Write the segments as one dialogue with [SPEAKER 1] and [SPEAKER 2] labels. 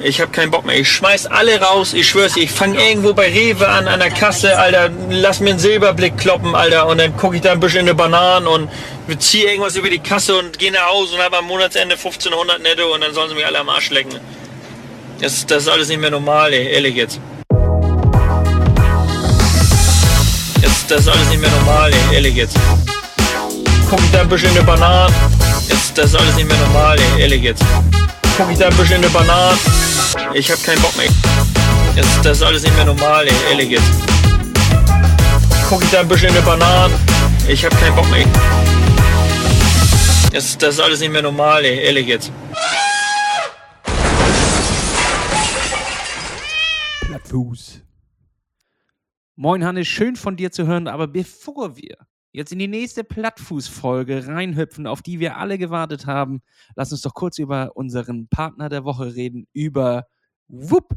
[SPEAKER 1] Ich hab keinen Bock mehr. Ich schmeiß alle raus. Ich schwör's dir, ich fange irgendwo bei Rewe an, an der Kasse, Alter. Lass mir einen Silberblick kloppen, Alter. Und dann gucke ich da ein bisschen in eine Bananen und ziehe irgendwas über die Kasse und gehe nach Hause und habe am Monatsende 1500 netto und dann sollen sie mich alle am Arsch lecken. Das, das ist alles nicht mehr normal, ey. Ehrlich jetzt. Jetzt, das ist alles nicht mehr normal, ey. Ehrlich jetzt. Guck ich da ein bisschen in eine Bananen. Jetzt, das ist alles nicht mehr normal, ey. Ehrlich jetzt ich da ein bisschen Banane. Ich hab keinen Bock mehr. Jetzt, das ist alles nicht mehr normal, ey, ehrlich jetzt. Gucke ich da ein bisschen in eine Banane. Ich hab keinen Bock mehr. Jetzt, das ist alles nicht mehr normal, ey, ehrlich jetzt.
[SPEAKER 2] Plattfuß. Moin Hannes, schön von dir zu hören, aber bevor wir jetzt in die nächste Plattfuß-Folge reinhüpfen, auf die wir alle gewartet haben, lass uns doch kurz über unseren Partner der Woche reden, über Whoop.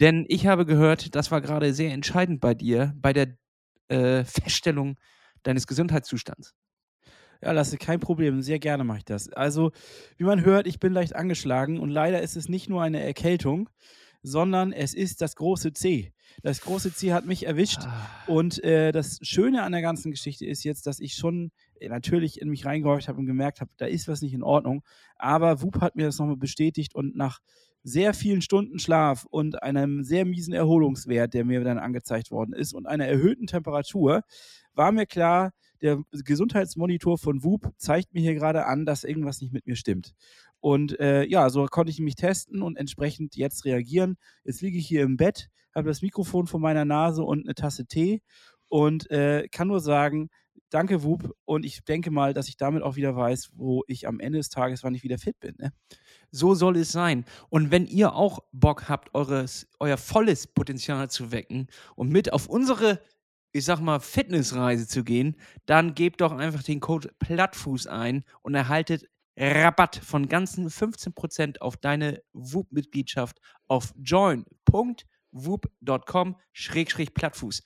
[SPEAKER 2] Denn ich habe gehört, das war gerade sehr entscheidend bei dir, bei der äh, Feststellung deines Gesundheitszustands.
[SPEAKER 3] Ja, Lasse, kein Problem. Sehr gerne mache ich das. Also, wie man hört, ich bin leicht angeschlagen und leider ist es nicht nur eine Erkältung, sondern es ist das große C. Das große C hat mich erwischt. Ah. Und äh, das Schöne an der ganzen Geschichte ist jetzt, dass ich schon äh, natürlich in mich reingehorcht habe und gemerkt habe, da ist was nicht in Ordnung. Aber Wup hat mir das nochmal bestätigt und nach sehr vielen Stunden Schlaf und einem sehr miesen Erholungswert, der mir dann angezeigt worden ist und einer erhöhten Temperatur, war mir klar, der Gesundheitsmonitor von WUP zeigt mir hier gerade an, dass irgendwas nicht mit mir stimmt. Und äh, ja, so konnte ich mich testen und entsprechend jetzt reagieren. Jetzt liege ich hier im Bett, habe das Mikrofon vor meiner Nase und eine Tasse Tee und äh, kann nur sagen, danke Wub und ich denke mal, dass ich damit auch wieder weiß, wo ich am Ende des Tages, wann ich wieder fit bin. Ne?
[SPEAKER 2] So soll es sein. Und wenn ihr auch Bock habt, eures, euer volles Potenzial zu wecken und mit auf unsere, ich sag mal, Fitnessreise zu gehen, dann gebt doch einfach den Code Plattfuß ein und erhaltet Rabatt von ganzen 15% auf deine WUP-Mitgliedschaft auf join.woop.com-plattfuß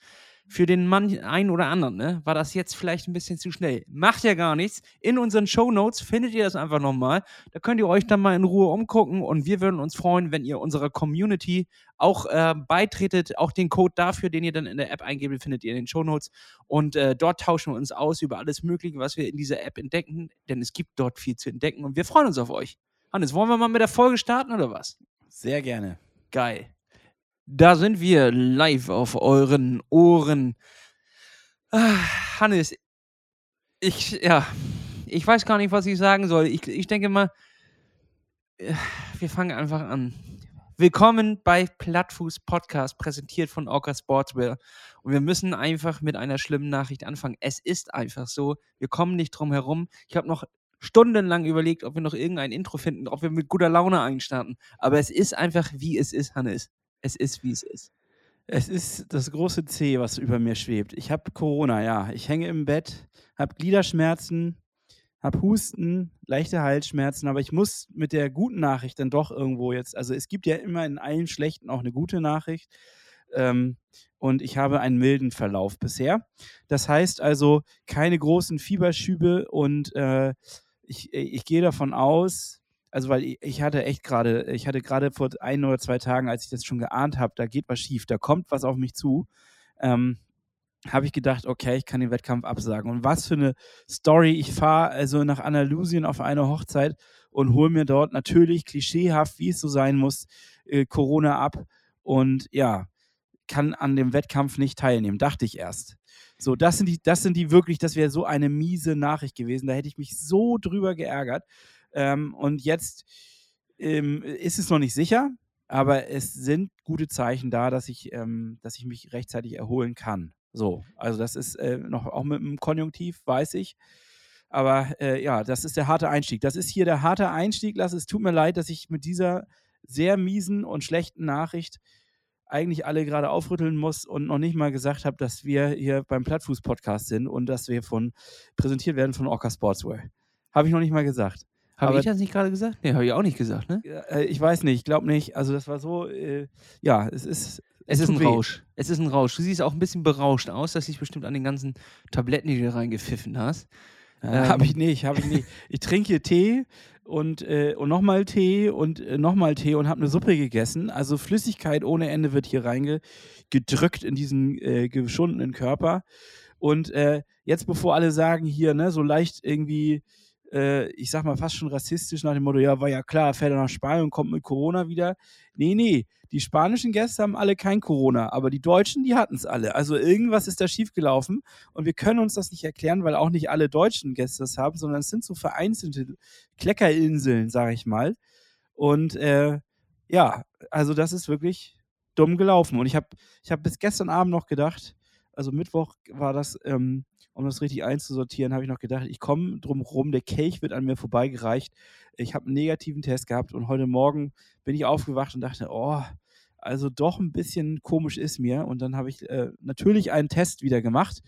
[SPEAKER 2] für den Mann einen oder anderen, ne, war das jetzt vielleicht ein bisschen zu schnell. Macht ja gar nichts. In unseren Show Notes findet ihr das einfach nochmal. Da könnt ihr euch dann mal in Ruhe umgucken und wir würden uns freuen, wenn ihr unserer Community auch äh, beitretet. Auch den Code dafür, den ihr dann in der App eingebt, findet ihr in den Show Notes. Und äh, dort tauschen wir uns aus über alles Mögliche, was wir in dieser App entdecken, denn es gibt dort viel zu entdecken und wir freuen uns auf euch. Hannes, wollen wir mal mit der Folge starten oder was?
[SPEAKER 3] Sehr gerne.
[SPEAKER 2] Geil. Da sind wir live auf euren Ohren. Ah, Hannes, ich, ja, ich weiß gar nicht, was ich sagen soll. Ich, ich denke mal, äh, wir fangen einfach an. Willkommen bei Plattfuß Podcast, präsentiert von Orca Sportswear. Und wir müssen einfach mit einer schlimmen Nachricht anfangen. Es ist einfach so, wir kommen nicht drum herum. Ich habe noch stundenlang überlegt, ob wir noch irgendein Intro finden, ob wir mit guter Laune einstarten. Aber es ist einfach, wie es ist, Hannes es ist, wie es ist.
[SPEAKER 3] Es ist das große C, was über mir schwebt. Ich habe Corona, ja. Ich hänge im Bett, habe Gliederschmerzen, habe Husten, leichte Halsschmerzen, aber ich muss mit der guten Nachricht dann doch irgendwo jetzt, also es gibt ja immer in allen schlechten auch eine gute Nachricht. Ähm, und ich habe einen milden Verlauf bisher. Das heißt also keine großen Fieberschübe und äh, ich, ich gehe davon aus, also weil ich hatte echt gerade, ich hatte gerade vor ein oder zwei Tagen, als ich das schon geahnt habe, da geht was schief, da kommt was auf mich zu, ähm, habe ich gedacht, okay, ich kann den Wettkampf absagen. Und was für eine Story. Ich fahre also nach Andalusien auf eine Hochzeit und hole mir dort natürlich klischeehaft, wie es so sein muss, äh, Corona ab. Und ja, kann an dem Wettkampf nicht teilnehmen, dachte ich erst. So, das sind die, das sind die wirklich, das wäre so eine miese Nachricht gewesen. Da hätte ich mich so drüber geärgert. Ähm, und jetzt ähm, ist es noch nicht sicher, aber es sind gute Zeichen da, dass ich, ähm, dass ich mich rechtzeitig erholen kann. So, also das ist äh, noch auch mit dem Konjunktiv, weiß ich. Aber äh, ja, das ist der harte Einstieg. Das ist hier der harte Einstieg. Lass es tut mir leid, dass ich mit dieser sehr miesen und schlechten Nachricht eigentlich alle gerade aufrütteln muss und noch nicht mal gesagt habe, dass wir hier beim Plattfuß-Podcast sind und dass wir von präsentiert werden von Orca Sportswear. Habe ich noch nicht mal gesagt.
[SPEAKER 2] Habe ich das nicht gerade gesagt? Nee, habe ich auch nicht gesagt, ne?
[SPEAKER 3] Äh, ich weiß nicht, ich glaube nicht. Also das war so, äh, ja, es ist.
[SPEAKER 2] Es, es ist ein weh. Rausch. Es ist ein Rausch. Du siehst auch ein bisschen berauscht aus, dass dich bestimmt an den ganzen Tabletten, die du reingepfiffen hast.
[SPEAKER 3] Ja, ähm. Habe ich nicht, habe ich nicht. Ich trinke Tee und, äh, und nochmal Tee und äh, nochmal Tee und habe eine Suppe gegessen. Also Flüssigkeit ohne Ende wird hier reingedrückt in diesen äh, geschundenen Körper. Und äh, jetzt, bevor alle sagen, hier, ne, so leicht irgendwie äh, ich sag mal, fast schon rassistisch nach dem Motto, ja, war ja klar, fährt er nach Spanien und kommt mit Corona wieder. Nee, nee, die spanischen Gäste haben alle kein Corona, aber die Deutschen, die hatten es alle. Also irgendwas ist da schiefgelaufen und wir können uns das nicht erklären, weil auch nicht alle deutschen Gäste das haben, sondern es sind so vereinzelte Kleckerinseln, sag ich mal. Und äh, ja, also das ist wirklich dumm gelaufen. Und ich habe ich hab bis gestern Abend noch gedacht, also Mittwoch war das, ähm, um das richtig einzusortieren, habe ich noch gedacht, ich komme drum rum, der Kelch wird an mir vorbeigereicht. Ich habe einen negativen Test gehabt und heute Morgen bin ich aufgewacht und dachte, oh, also doch ein bisschen komisch ist mir. Und dann habe ich äh, natürlich einen Test wieder gemacht.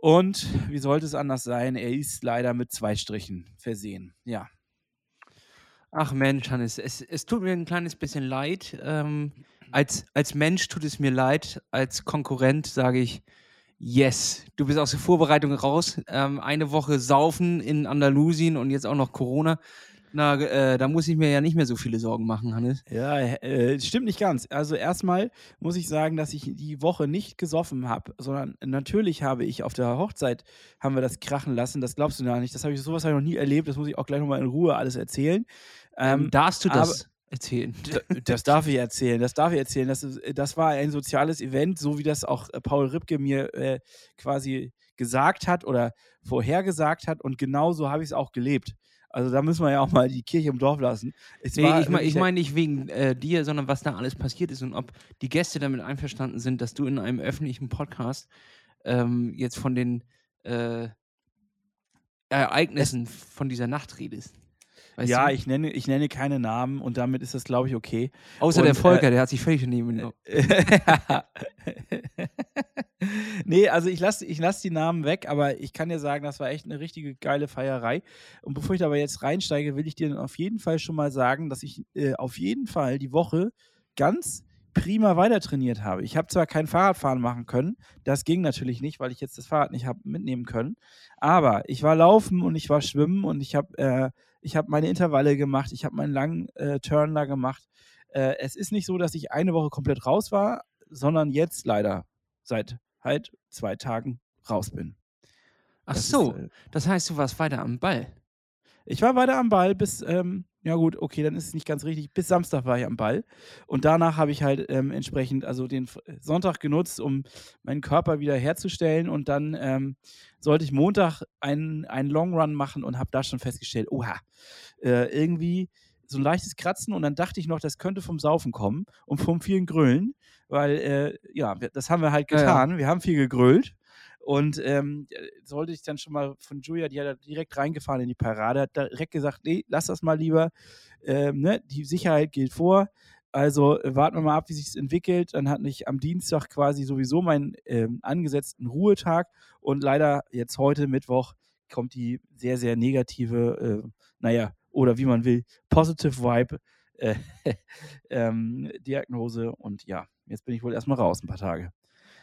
[SPEAKER 3] Und wie sollte es anders sein? Er ist leider mit zwei Strichen versehen. Ja.
[SPEAKER 2] Ach Mensch, Hannes, es, es tut mir ein kleines bisschen leid. Ähm, als, als Mensch tut es mir leid. Als Konkurrent sage ich, Yes, du bist aus der Vorbereitung raus. Ähm, eine Woche saufen in Andalusien und jetzt auch noch Corona. Na, äh, da muss ich mir ja nicht mehr so viele Sorgen machen, Hannes.
[SPEAKER 3] Ja, äh, stimmt nicht ganz. Also erstmal muss ich sagen, dass ich die Woche nicht gesoffen habe, sondern natürlich habe ich auf der Hochzeit haben wir das krachen lassen. Das glaubst du gar nicht. Das habe ich sowas habe ich noch nie erlebt. Das muss ich auch gleich nochmal in Ruhe alles erzählen.
[SPEAKER 2] Ähm, ähm, darfst du das? Erzählen.
[SPEAKER 3] Das darf ich erzählen, das darf ich erzählen. Das, ist, das war ein soziales Event, so wie das auch äh, Paul Ripke mir äh, quasi gesagt hat oder vorhergesagt hat und genau so habe ich es auch gelebt. Also da müssen wir ja auch mal die Kirche im Dorf lassen.
[SPEAKER 2] Nee, ich meine ich mein nicht wegen äh, dir, sondern was da alles passiert ist und ob die Gäste damit einverstanden sind, dass du in einem öffentlichen Podcast ähm, jetzt von den äh, Ereignissen es von dieser Nacht redest.
[SPEAKER 3] Weißt ja, ich nenne, ich nenne keine Namen und damit ist das, glaube ich, okay.
[SPEAKER 2] Außer
[SPEAKER 3] und,
[SPEAKER 2] der Volker, äh, der hat sich völlig daneben genommen.
[SPEAKER 3] nee, also ich lasse ich lass die Namen weg, aber ich kann dir sagen, das war echt eine richtige geile Feierei. Und bevor ich da aber jetzt reinsteige, will ich dir auf jeden Fall schon mal sagen, dass ich äh, auf jeden Fall die Woche ganz prima weiter trainiert habe. Ich habe zwar kein Fahrradfahren machen können, das ging natürlich nicht, weil ich jetzt das Fahrrad nicht habe mitnehmen können, aber ich war laufen und ich war schwimmen und ich habe äh, ich habe meine Intervalle gemacht, ich habe meinen langen äh, Turn da gemacht. Äh, es ist nicht so, dass ich eine Woche komplett raus war, sondern jetzt leider seit halt zwei Tagen raus bin.
[SPEAKER 2] Ach das so, ist, äh, das heißt, du warst weiter am Ball.
[SPEAKER 3] Ich war weiter am Ball bis, ähm, ja gut, okay, dann ist es nicht ganz richtig. Bis Samstag war ich am Ball. Und danach habe ich halt ähm, entsprechend also den Sonntag genutzt, um meinen Körper wieder herzustellen. Und dann ähm, sollte ich Montag einen, einen Long Run machen und habe da schon festgestellt, oha, äh, irgendwie so ein leichtes Kratzen. Und dann dachte ich noch, das könnte vom Saufen kommen und vom vielen Grölen. Weil, äh, ja, das haben wir halt getan. Ja, ja. Wir haben viel gegrölt. Und ähm, sollte ich dann schon mal von Julia, die hat direkt reingefahren in die Parade, hat direkt gesagt, nee, lass das mal lieber. Ähm, ne? Die Sicherheit gilt vor. Also äh, warten wir mal ab, wie sich es entwickelt. Dann hatte ich am Dienstag quasi sowieso meinen ähm, angesetzten Ruhetag und leider jetzt heute Mittwoch kommt die sehr, sehr negative, äh, naja, oder wie man will, Positive Vibe äh, ähm, Diagnose und ja, jetzt bin ich wohl erstmal raus ein paar Tage.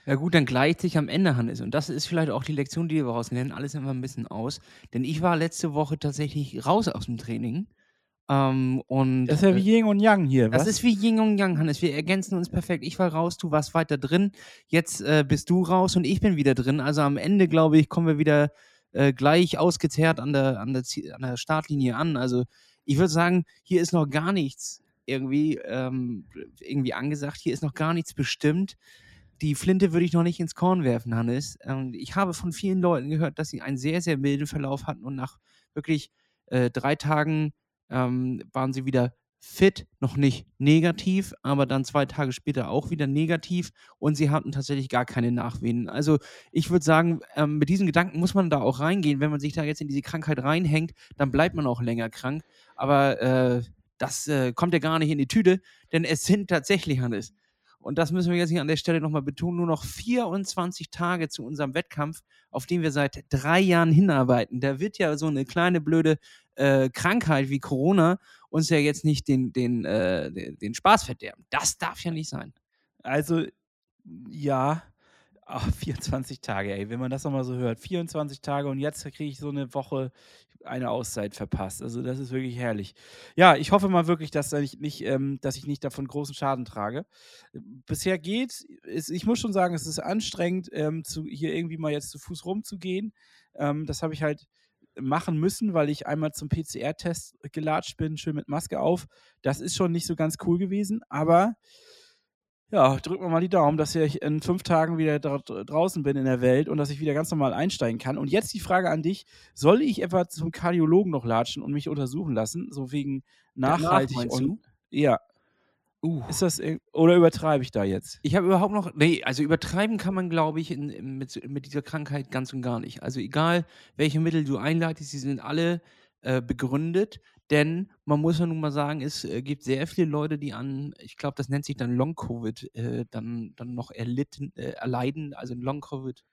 [SPEAKER 2] Ja gut, dann gleicht sich am Ende, Hannes. Und das ist vielleicht auch die Lektion, die wir rausnehmen. Alles immer ein bisschen aus. Denn ich war letzte Woche tatsächlich raus aus dem Training. Ähm, und,
[SPEAKER 3] das ist ja wie äh, Yin und Yang hier,
[SPEAKER 2] was? Das ist wie Yin und Yang, Hannes. Wir ergänzen uns perfekt. Ich war raus, du warst weiter drin. Jetzt äh, bist du raus und ich bin wieder drin. Also am Ende, glaube ich, kommen wir wieder äh, gleich ausgezehrt an der, an, der, an der Startlinie an. Also ich würde sagen, hier ist noch gar nichts irgendwie, ähm, irgendwie angesagt. Hier ist noch gar nichts bestimmt die Flinte würde ich noch nicht ins Korn werfen, Hannes. Ähm, ich habe von vielen Leuten gehört, dass sie einen sehr, sehr milden Verlauf hatten und nach wirklich äh, drei Tagen ähm, waren sie wieder fit, noch nicht negativ, aber dann zwei Tage später auch wieder negativ und sie hatten tatsächlich gar keine Nachwehen. Also ich würde sagen, ähm, mit diesen Gedanken muss man da auch reingehen. Wenn man sich da jetzt in diese Krankheit reinhängt, dann bleibt man auch länger krank. Aber äh, das äh, kommt ja gar nicht in die Tüte, denn es sind tatsächlich, Hannes, und das müssen wir jetzt hier an der Stelle nochmal betonen, nur noch 24 Tage zu unserem Wettkampf, auf den wir seit drei Jahren hinarbeiten. Da wird ja so eine kleine blöde äh, Krankheit wie Corona uns ja jetzt nicht den, den, äh, den, Spaß verderben. Das darf ja nicht sein.
[SPEAKER 3] Also, ja, Ach, 24 Tage, ey, wenn man das nochmal so hört. 24 Tage und jetzt kriege ich so eine Woche, eine Auszeit verpasst. Also das ist wirklich herrlich. Ja, ich hoffe mal wirklich, dass, ich nicht, ähm, dass ich nicht davon großen Schaden trage. Bisher geht, ist, ich muss schon sagen, es ist anstrengend, ähm, zu, hier irgendwie mal jetzt zu Fuß rumzugehen. Ähm, das habe ich halt machen müssen, weil ich einmal zum PCR-Test gelatscht bin, schön mit Maske auf. Das ist schon nicht so ganz cool gewesen, aber ja, drücken wir mal die Daumen, dass ich in fünf Tagen wieder dra draußen bin in der Welt und dass ich wieder ganz normal einsteigen kann. Und jetzt die Frage an dich: Soll ich etwa zum Kardiologen noch latschen und mich untersuchen lassen? So wegen nachhaltig
[SPEAKER 2] Danach,
[SPEAKER 3] und. Ja. Uh. Ist das, oder übertreibe ich da jetzt?
[SPEAKER 2] Ich habe überhaupt noch, nee, also übertreiben kann man, glaube ich, in, in, mit, mit dieser Krankheit ganz und gar nicht. Also egal, welche Mittel du einleitest, sie sind alle äh, begründet. Denn man muss ja nun mal sagen, es äh, gibt sehr viele Leute, die an, ich glaube, das nennt sich dann Long-Covid, äh, dann, dann noch erlitten, äh, erleiden, also Long-Covid.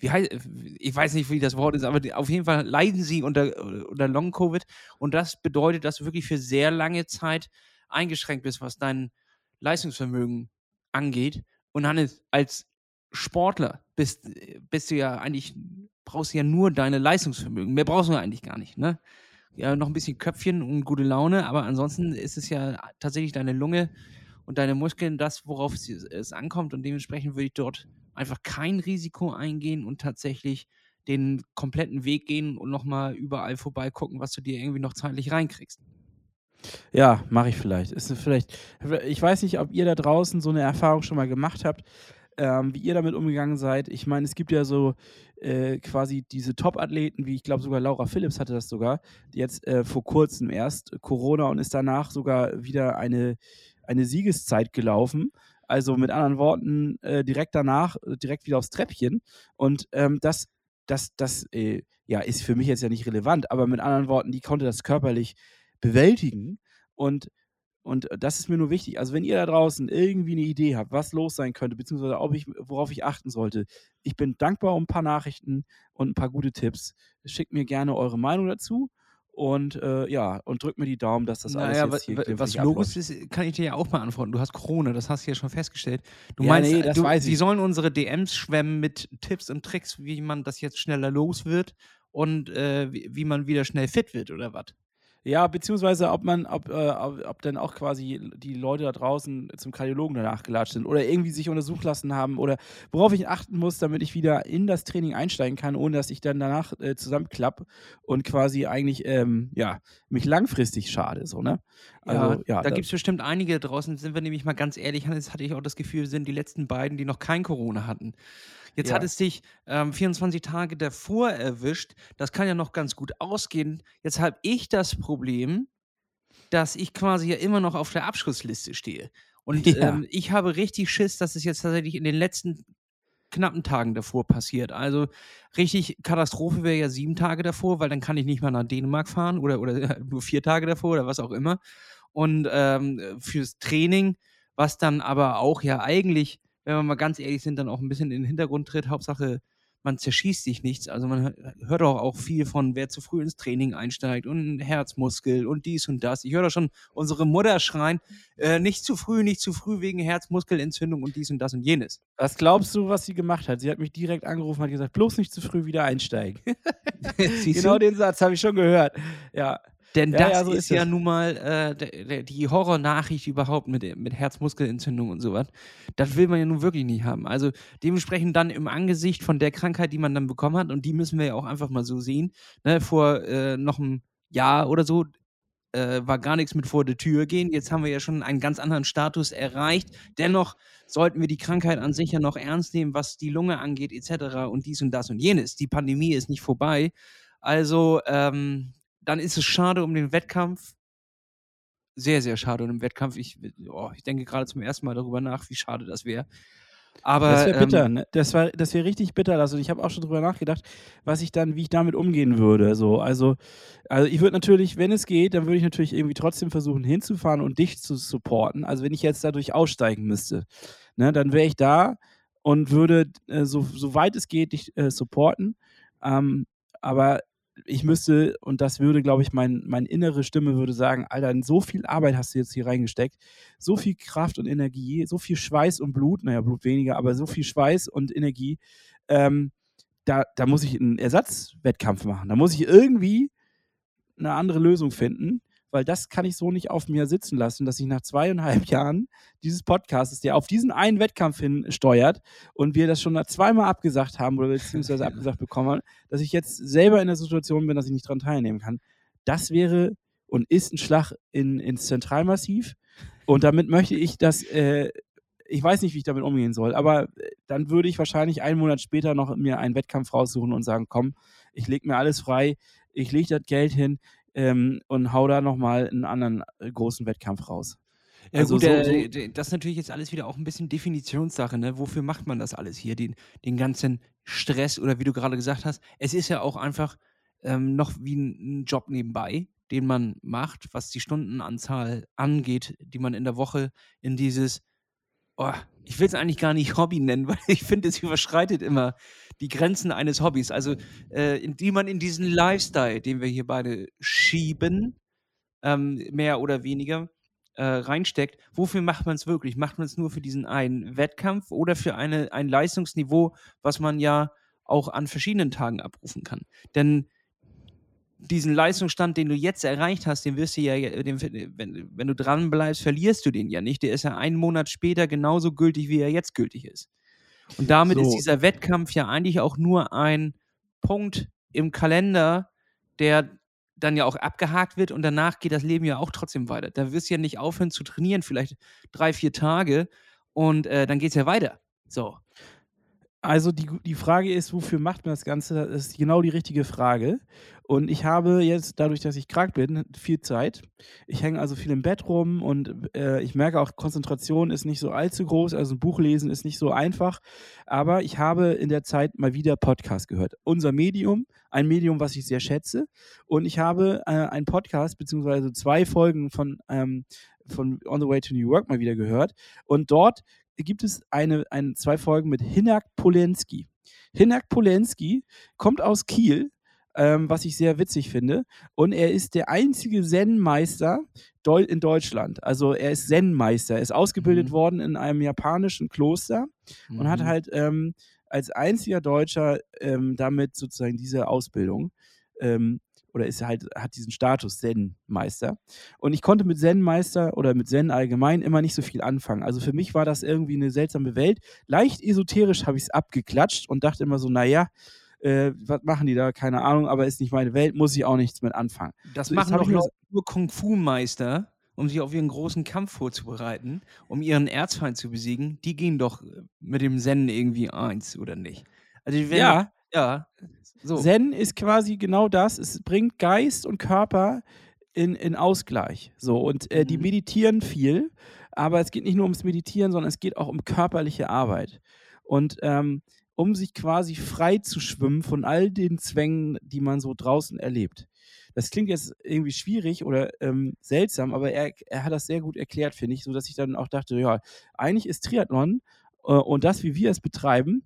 [SPEAKER 2] Wie heißt, ich weiß nicht, wie das Wort ist, aber auf jeden Fall leiden sie unter, unter Long-Covid. Und das bedeutet, dass du wirklich für sehr lange Zeit eingeschränkt bist, was dein Leistungsvermögen angeht. Und dann als Sportler bist, bist du ja eigentlich, brauchst du ja nur deine Leistungsvermögen. Mehr brauchst du eigentlich gar nicht, ne? Ja, noch ein bisschen Köpfchen und gute Laune, aber ansonsten ist es ja tatsächlich deine Lunge und deine Muskeln das, worauf es, es ankommt und dementsprechend würde ich dort einfach kein Risiko eingehen und tatsächlich den kompletten Weg gehen und nochmal überall vorbeigucken, was du dir irgendwie noch zeitlich reinkriegst.
[SPEAKER 3] Ja, mache ich vielleicht. Ist vielleicht. Ich weiß nicht, ob ihr da draußen so eine Erfahrung schon mal gemacht habt, ähm, wie ihr damit umgegangen seid. Ich meine, es gibt ja so äh, quasi diese Top-Athleten, wie ich glaube sogar Laura Phillips hatte das sogar, jetzt äh, vor kurzem erst Corona und ist danach sogar wieder eine, eine Siegeszeit gelaufen. Also mit anderen Worten, äh, direkt danach, direkt wieder aufs Treppchen. Und ähm, das, das, das äh, ja, ist für mich jetzt ja nicht relevant, aber mit anderen Worten, die konnte das körperlich bewältigen. Und und äh, das ist mir nur wichtig. Also, wenn ihr da draußen irgendwie eine Idee habt, was los sein könnte, beziehungsweise ob ich, worauf ich achten sollte, ich bin dankbar um ein paar Nachrichten und ein paar gute Tipps. Schickt mir gerne eure Meinung dazu. Und äh, ja, und drückt mir die Daumen, dass das naja, alles jetzt hier
[SPEAKER 2] Was logisch ist, kann ich dir ja auch beantworten. Du hast Corona, das hast du ja schon festgestellt. Du
[SPEAKER 3] ja,
[SPEAKER 2] meinst,
[SPEAKER 3] nee, das
[SPEAKER 2] du,
[SPEAKER 3] weiß ich.
[SPEAKER 2] die sollen unsere DMs schwemmen mit Tipps und Tricks, wie man das jetzt schneller los wird und äh, wie, wie man wieder schnell fit wird, oder was?
[SPEAKER 3] Ja, beziehungsweise ob man, ob, äh, ob, dann auch quasi die Leute da draußen zum Kardiologen danach gelatscht sind oder irgendwie sich untersucht lassen haben oder worauf ich achten muss, damit ich wieder in das Training einsteigen kann, ohne dass ich dann danach äh, zusammenklappe und quasi eigentlich ähm, ja, mich langfristig schade. So, ne?
[SPEAKER 2] Also, ja, ja, da, da gibt es bestimmt einige draußen, sind wir nämlich mal ganz ehrlich, Hannes, hatte ich auch das Gefühl, sind die letzten beiden, die noch kein Corona hatten. Jetzt ja. hat es dich ähm, 24 Tage davor erwischt. Das kann ja noch ganz gut ausgehen. Jetzt habe ich das Problem, dass ich quasi ja immer noch auf der Abschlussliste stehe. Und ja. ähm, ich habe richtig Schiss, dass es jetzt tatsächlich in den letzten knappen Tagen davor passiert. Also richtig Katastrophe wäre ja sieben Tage davor, weil dann kann ich nicht mal nach Dänemark fahren oder, oder nur vier Tage davor oder was auch immer. Und ähm, fürs Training, was dann aber auch ja eigentlich wenn wir mal ganz ehrlich sind, dann auch ein bisschen in den Hintergrund tritt. Hauptsache, man zerschießt sich nichts. Also man hört auch, auch viel von, wer zu früh ins Training einsteigt und Herzmuskel und dies und das. Ich höre da schon unsere Mutter schreien, äh, nicht zu früh, nicht zu früh wegen Herzmuskelentzündung und dies und das und jenes.
[SPEAKER 3] Was glaubst du, was sie gemacht hat? Sie hat mich direkt angerufen und hat gesagt, bloß nicht zu früh wieder einsteigen. genau den Satz habe ich schon gehört. Ja.
[SPEAKER 2] Denn ja, das ja, so ist, ist ja nun mal äh, der, der, die Horrornachricht überhaupt mit, mit Herzmuskelentzündung und sowas. Das will man ja nun wirklich nicht haben. Also dementsprechend dann im Angesicht von der Krankheit, die man dann bekommen hat, und die müssen wir ja auch einfach mal so sehen, ne, vor äh, noch einem Jahr oder so äh, war gar nichts mit vor der Tür gehen. Jetzt haben wir ja schon einen ganz anderen Status erreicht. Dennoch sollten wir die Krankheit an sich ja noch ernst nehmen, was die Lunge angeht, etc. und dies und das und jenes. Die Pandemie ist nicht vorbei. Also, ähm, dann ist es schade um den Wettkampf. Sehr, sehr schade um den Wettkampf. Ich, oh, ich denke gerade zum ersten Mal darüber nach, wie schade das wäre. Aber,
[SPEAKER 3] das wäre bitter, ähm, ne? Das, war, das wäre richtig bitter. Also ich habe auch schon darüber nachgedacht, was ich dann, wie ich damit umgehen würde. So, also, also ich würde natürlich, wenn es geht, dann würde ich natürlich irgendwie trotzdem versuchen hinzufahren und dich zu supporten. Also wenn ich jetzt dadurch aussteigen müsste, ne, dann wäre ich da und würde äh, so, so weit es geht dich äh, supporten. Ähm, aber ich müsste, und das würde, glaube ich, mein, meine innere Stimme würde sagen, Alter, so viel Arbeit hast du jetzt hier reingesteckt, so viel Kraft und Energie, so viel Schweiß und Blut, naja, Blut weniger, aber so viel Schweiß und Energie, ähm, da, da muss ich einen Ersatzwettkampf machen. Da muss ich irgendwie eine andere Lösung finden, weil das kann ich so nicht auf mir sitzen lassen, dass ich nach zweieinhalb Jahren dieses Podcasts, der auf diesen einen Wettkampf hin steuert und wir das schon zweimal abgesagt haben oder beziehungsweise abgesagt bekommen haben, dass ich jetzt selber in der Situation bin, dass ich nicht daran teilnehmen kann. Das wäre und ist ein Schlag in, ins Zentralmassiv. Und damit möchte ich das, äh, ich weiß nicht, wie ich damit umgehen soll, aber äh, dann würde ich wahrscheinlich einen Monat später noch mir einen Wettkampf raussuchen und sagen, komm, ich lege mir alles frei, ich lege das Geld hin ähm, und hau da nochmal einen anderen äh, großen Wettkampf raus.
[SPEAKER 2] Ja, also gut, so, so das ist natürlich jetzt alles wieder auch ein bisschen Definitionssache, ne? Wofür macht man das alles hier? Den, den ganzen Stress oder wie du gerade gesagt hast, es ist ja auch einfach ähm, noch wie ein, ein Job nebenbei den man macht, was die Stundenanzahl angeht, die man in der Woche in dieses, oh, ich will es eigentlich gar nicht Hobby nennen, weil ich finde, es überschreitet immer die Grenzen eines Hobbys. Also, äh, in die man in diesen Lifestyle, den wir hier beide schieben, ähm, mehr oder weniger, äh, reinsteckt. Wofür macht man es wirklich? Macht man es nur für diesen einen Wettkampf oder für eine, ein Leistungsniveau, was man ja auch an verschiedenen Tagen abrufen kann? Denn diesen Leistungsstand, den du jetzt erreicht hast, den wirst du ja, den, wenn, wenn du dran bleibst, verlierst du den ja nicht. Der ist ja einen Monat später genauso gültig, wie er jetzt gültig ist. Und damit so. ist dieser Wettkampf ja eigentlich auch nur ein Punkt im Kalender, der dann ja auch abgehakt wird und danach geht das Leben ja auch trotzdem weiter. Da wirst du ja nicht aufhören zu trainieren, vielleicht drei, vier Tage und äh, dann geht es ja weiter. So.
[SPEAKER 3] Also die, die Frage ist, wofür macht man das Ganze? Das ist genau die richtige Frage. Und ich habe jetzt, dadurch, dass ich krank bin, viel Zeit. Ich hänge also viel im Bett rum und äh, ich merke auch, Konzentration ist nicht so allzu groß. Also ein Buch lesen ist nicht so einfach. Aber ich habe in der Zeit mal wieder Podcast gehört. Unser Medium, ein Medium, was ich sehr schätze. Und ich habe äh, einen Podcast, beziehungsweise zwei Folgen von, ähm, von On the Way to New York mal wieder gehört. Und dort gibt es eine, eine, zwei Folgen mit Hinak Polenski. Hinak Polenski kommt aus Kiel ähm, was ich sehr witzig finde. Und er ist der einzige Zen-Meister in Deutschland. Also er ist Zen-Meister. Er ist ausgebildet mhm. worden in einem japanischen Kloster mhm. und hat mhm. halt ähm, als einziger Deutscher ähm, damit sozusagen diese Ausbildung ähm, oder ist halt, hat diesen Status Zen-Meister. Und ich konnte mit Zen-Meister oder mit Zen allgemein immer nicht so viel anfangen. Also für mich war das irgendwie eine seltsame Welt. Leicht esoterisch habe ich es abgeklatscht und dachte immer so, naja, äh, was machen die da? Keine Ahnung, aber ist nicht meine Welt, muss ich auch nichts mit anfangen.
[SPEAKER 2] Das so, machen doch nur, nur Kung-Fu-Meister, um sich auf ihren großen Kampf vorzubereiten, um ihren Erzfeind zu besiegen. Die gehen doch mit dem Zen irgendwie eins, oder nicht?
[SPEAKER 3] Also, ja. Ja. So. Zen ist quasi genau das. Es bringt Geist und Körper in, in Ausgleich. So, und äh, die mhm. meditieren viel, aber es geht nicht nur ums Meditieren, sondern es geht auch um körperliche Arbeit. Und ähm, um sich quasi frei zu schwimmen von all den Zwängen, die man so draußen erlebt. Das klingt jetzt irgendwie schwierig oder ähm, seltsam, aber er, er hat das sehr gut erklärt, finde ich, sodass ich dann auch dachte, ja, eigentlich ist Triathlon äh, und das, wie wir es betreiben,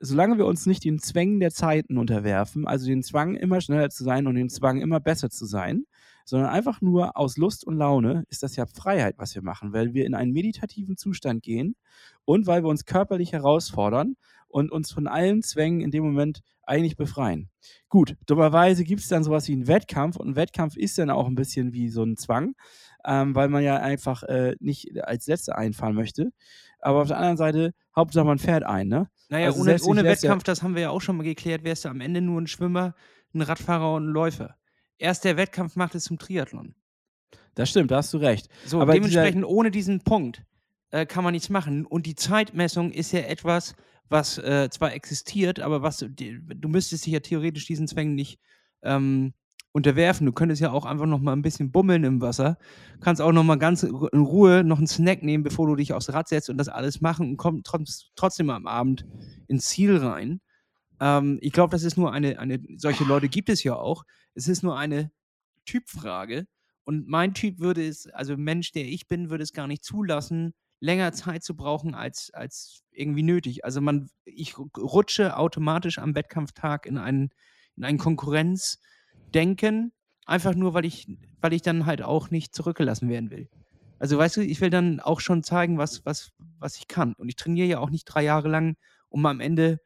[SPEAKER 3] solange wir uns nicht den Zwängen der Zeiten unterwerfen, also den Zwang immer schneller zu sein und den Zwang immer besser zu sein, sondern einfach nur aus Lust und Laune, ist das ja Freiheit, was wir machen, weil wir in einen meditativen Zustand gehen und weil wir uns körperlich herausfordern und uns von allen Zwängen in dem Moment eigentlich befreien. Gut, dummerweise gibt es dann sowas wie einen Wettkampf und ein Wettkampf ist dann auch ein bisschen wie so ein Zwang, ähm, weil man ja einfach äh, nicht als Letzter einfahren möchte. Aber auf der anderen Seite, Hauptsache man fährt ein, ne?
[SPEAKER 2] Naja, also ohne, ohne Wettkampf, das haben wir ja auch schon mal geklärt, wärst du am Ende nur ein Schwimmer, ein Radfahrer und ein Läufer. Erst der Wettkampf macht es zum Triathlon.
[SPEAKER 3] Das stimmt, da hast du recht.
[SPEAKER 2] So, Aber dementsprechend ohne diesen Punkt äh, kann man nichts machen. Und die Zeitmessung ist ja etwas, was äh, zwar existiert, aber was du müsstest dich ja theoretisch diesen Zwängen nicht ähm, unterwerfen. Du könntest ja auch einfach noch mal ein bisschen bummeln im Wasser. Kannst auch noch mal ganz in Ruhe noch einen Snack nehmen, bevor du dich aufs Rad setzt und das alles machen und kommst trotzdem am Abend ins Ziel rein. Ähm, ich glaube, das ist nur eine, eine, solche Leute gibt es ja auch. Es ist nur eine Typfrage. Und mein Typ würde es, also Mensch, der ich bin, würde es gar nicht zulassen, länger Zeit zu brauchen als, als irgendwie nötig. Also man, ich rutsche automatisch am Wettkampftag in einen, in ein Konkurrenzdenken, einfach nur, weil ich, weil ich dann halt auch nicht zurückgelassen werden will. Also weißt du, ich will dann auch schon zeigen, was, was, was ich kann. Und ich trainiere ja auch nicht drei Jahre lang, um am Ende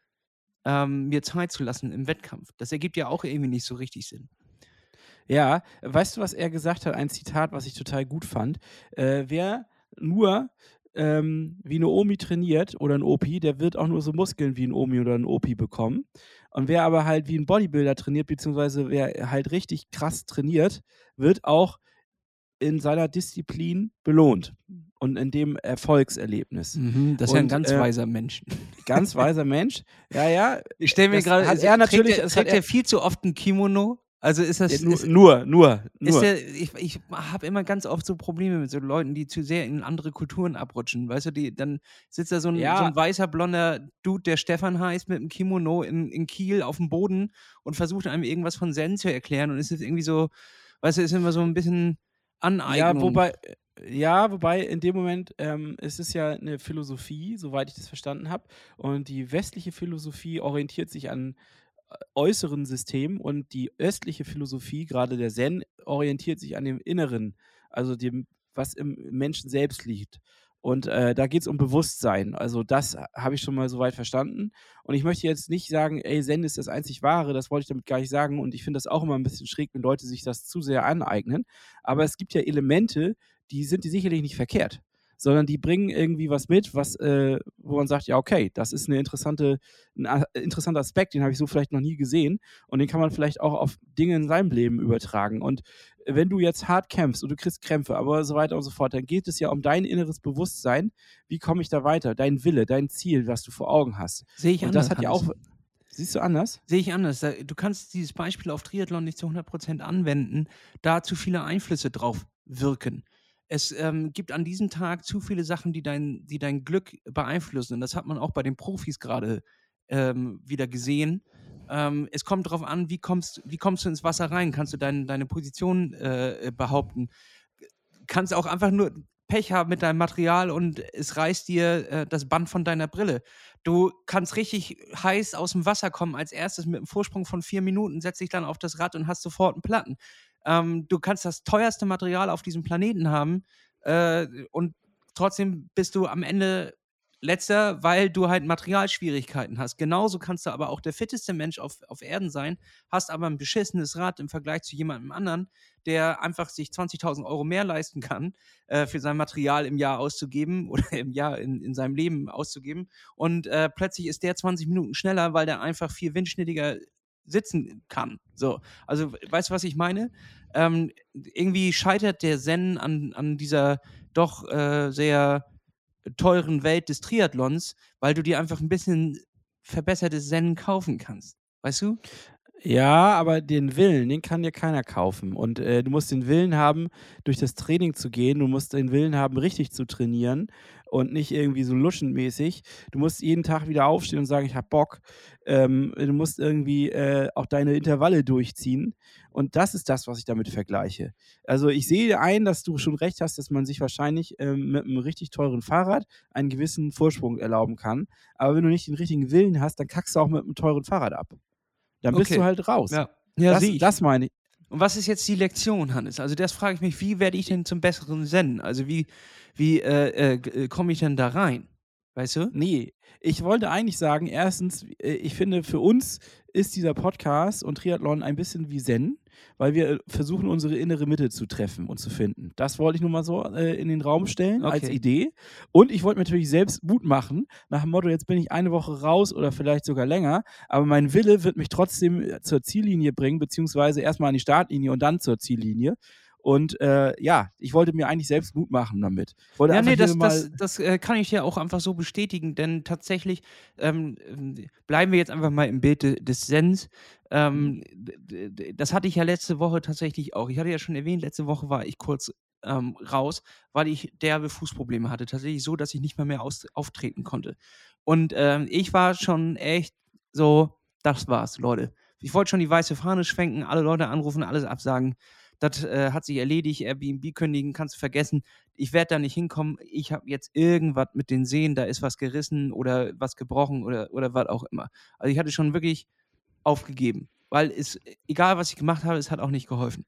[SPEAKER 2] ähm, mir Zeit zu lassen im Wettkampf. Das ergibt ja auch irgendwie nicht so richtig Sinn.
[SPEAKER 3] Ja, weißt du, was er gesagt hat? Ein Zitat, was ich total gut fand. Äh, wer nur ähm, wie eine Omi trainiert oder ein Opi, der wird auch nur so Muskeln wie ein Omi oder ein Opi bekommen. Und wer aber halt wie ein Bodybuilder trainiert, beziehungsweise wer halt richtig krass trainiert, wird auch in seiner Disziplin belohnt und in dem Erfolgserlebnis.
[SPEAKER 2] Mhm, das ist ja ein
[SPEAKER 3] Und,
[SPEAKER 2] ganz
[SPEAKER 3] äh,
[SPEAKER 2] weiser Mensch.
[SPEAKER 3] Ganz weiser Mensch. Ja, ja.
[SPEAKER 2] Ich stelle mir gerade,
[SPEAKER 3] hat er natürlich-
[SPEAKER 2] trägt, er,
[SPEAKER 3] das
[SPEAKER 2] trägt
[SPEAKER 3] er
[SPEAKER 2] viel zu oft ein Kimono? Also ist das,
[SPEAKER 3] Ja, nur,
[SPEAKER 2] ist,
[SPEAKER 3] nur, nur, nur.
[SPEAKER 2] der, ich, ich habe immer ganz oft so Probleme mit so Leuten, die zu sehr in andere Kulturen abrutschen. Weißt du, die, dann sitzt da so ein,
[SPEAKER 3] Ja.
[SPEAKER 2] so ein weißer, blonder Dude, der Stefan heißt, mit einem Kimono in, in Kiel auf dem Boden und versucht einem irgendwas von Zen zu erklären und es ist irgendwie so, weißt du, ist immer so ein bisschen Aneignung.
[SPEAKER 3] Ja, wobei, ja, wobei in dem Moment ähm, es ist ja eine Philosophie, soweit ich das verstanden habe. Und die westliche Philosophie orientiert sich an äh, äußeren Systemen und die östliche Philosophie, gerade der Zen, orientiert sich an dem Inneren, also dem, was im Menschen selbst liegt. Und äh, da geht es um Bewusstsein. Also das habe ich schon mal soweit verstanden. Und ich möchte jetzt nicht sagen, ey, Zen ist das einzig Wahre, das wollte ich damit gar nicht sagen. Und ich finde das auch immer ein bisschen schräg, wenn Leute sich das zu sehr aneignen. Aber es gibt ja Elemente, die sind die sicherlich nicht verkehrt, sondern die bringen irgendwie was mit, was, äh, wo man sagt, ja, okay, das ist eine interessante, ein a- interessanter Aspekt, den habe ich so vielleicht noch nie gesehen und den kann man vielleicht auch auf Dinge in seinem Leben übertragen. Und wenn du jetzt hart kämpfst und du kriegst Krämpfe, aber so weiter und so fort, dann geht es ja um dein inneres Bewusstsein. Wie komme ich da weiter? Dein Wille, dein Ziel, was du vor Augen hast.
[SPEAKER 2] Sehe ich
[SPEAKER 3] Und
[SPEAKER 2] anders.
[SPEAKER 3] das hat ja auch. Siehst du anders?
[SPEAKER 2] Sehe ich anders. Du kannst dieses Beispiel auf Triathlon nicht zu 100% anwenden, da zu viele Einflüsse drauf wirken. Es ähm, gibt an diesem Tag zu viele Sachen, die dein, die dein Glück beeinflussen. Und das hat man auch bei den Profis gerade ähm, wieder gesehen. Ähm, es kommt darauf an, wie kommst, wie kommst du ins Wasser rein? Kannst du dein, deine Position äh, behaupten? Kannst auch einfach nur Pech haben mit deinem Material und es reißt dir äh, das Band von deiner Brille. Du kannst richtig heiß aus dem Wasser kommen als erstes mit einem Vorsprung von vier Minuten, setzt dich dann auf das Rad und hast sofort einen Platten. Ähm, du kannst das teuerste Material auf diesem Planeten haben äh, und trotzdem bist du am Ende letzter, weil du halt Materialschwierigkeiten hast. Genauso kannst du aber auch der fitteste Mensch auf, auf Erden sein, hast aber ein beschissenes Rad im Vergleich zu jemandem anderen, der einfach sich 20.000 Euro mehr leisten kann, äh, für sein Material im Jahr auszugeben oder im Jahr in, in seinem Leben auszugeben. Und äh, plötzlich ist der 20 Minuten schneller, weil der einfach viel windschnittiger sitzen kann. So, also we- weißt du, was ich meine? Ähm, irgendwie scheitert der Zen an, an dieser doch äh, sehr teuren Welt des Triathlons, weil du dir einfach ein bisschen verbessertes Zen kaufen kannst. Weißt du?
[SPEAKER 3] Ja, aber den Willen, den kann dir keiner kaufen. Und äh, du musst den Willen haben, durch das Training zu gehen. Du musst den Willen haben, richtig zu trainieren und nicht irgendwie so luschenmäßig. Du musst jeden Tag wieder aufstehen und sagen, ich hab Bock. Ähm, du musst irgendwie äh, auch deine Intervalle durchziehen. Und das ist das, was ich damit vergleiche. Also ich sehe ein, dass du schon recht hast, dass man sich wahrscheinlich ähm, mit einem richtig teuren Fahrrad einen gewissen Vorsprung erlauben kann. Aber wenn du nicht den richtigen Willen hast, dann kackst du auch mit einem teuren Fahrrad ab. Dann bist
[SPEAKER 2] Okay.
[SPEAKER 3] du halt raus.
[SPEAKER 2] Ja,
[SPEAKER 3] das,
[SPEAKER 2] sehe ich.
[SPEAKER 3] das meine ich.
[SPEAKER 2] Und was ist jetzt die Lektion, Hannes? Also das frage ich mich, wie werde ich denn zum besseren Zen? Also wie, wie äh, äh, komme ich denn da rein? Weißt du?
[SPEAKER 3] Nee, ich wollte eigentlich sagen, erstens, äh, ich finde, für uns ist dieser Podcast und Triathlon ein bisschen wie Zen, weil wir äh, versuchen, unsere innere Mitte zu treffen und zu finden. Das wollte ich nur mal so äh, in den Raum stellen als
[SPEAKER 2] Okay.
[SPEAKER 3] Idee. Und ich wollte mir natürlich selbst Mut machen, nach dem Motto, jetzt bin ich eine Woche raus oder vielleicht sogar länger, aber mein Wille wird mich trotzdem äh, zur Ziellinie bringen, beziehungsweise erstmal an die Startlinie und dann zur Ziellinie. Und äh, ja, ich wollte mir eigentlich selbst Mut machen damit. Ich wollte
[SPEAKER 2] Ja, nee, das, das, das äh, kann ich ja auch einfach so bestätigen, denn tatsächlich ähm, bleiben wir jetzt einfach mal im Bild de, des Sens. Ähm, d- das hatte ich ja letzte Woche tatsächlich auch. Ich hatte ja schon erwähnt, letzte Woche war ich kurz ähm, raus, weil ich derbe Fußprobleme hatte. Tatsächlich so, dass ich nicht mal mehr aus, auftreten konnte. Und ähm, ich war schon echt so, das war's, Leute. Ich wollte schon die weiße Fahne schwenken, alle Leute anrufen, alles absagen. Das äh, hat sich erledigt, Airbnb kündigen, kannst du vergessen. Ich werde da nicht hinkommen. Ich habe jetzt irgendwas mit den Sehnen, da ist was gerissen oder was gebrochen oder, oder was auch immer. Also ich hatte schon wirklich aufgegeben, weil es, egal was ich gemacht habe, es hat auch nicht geholfen.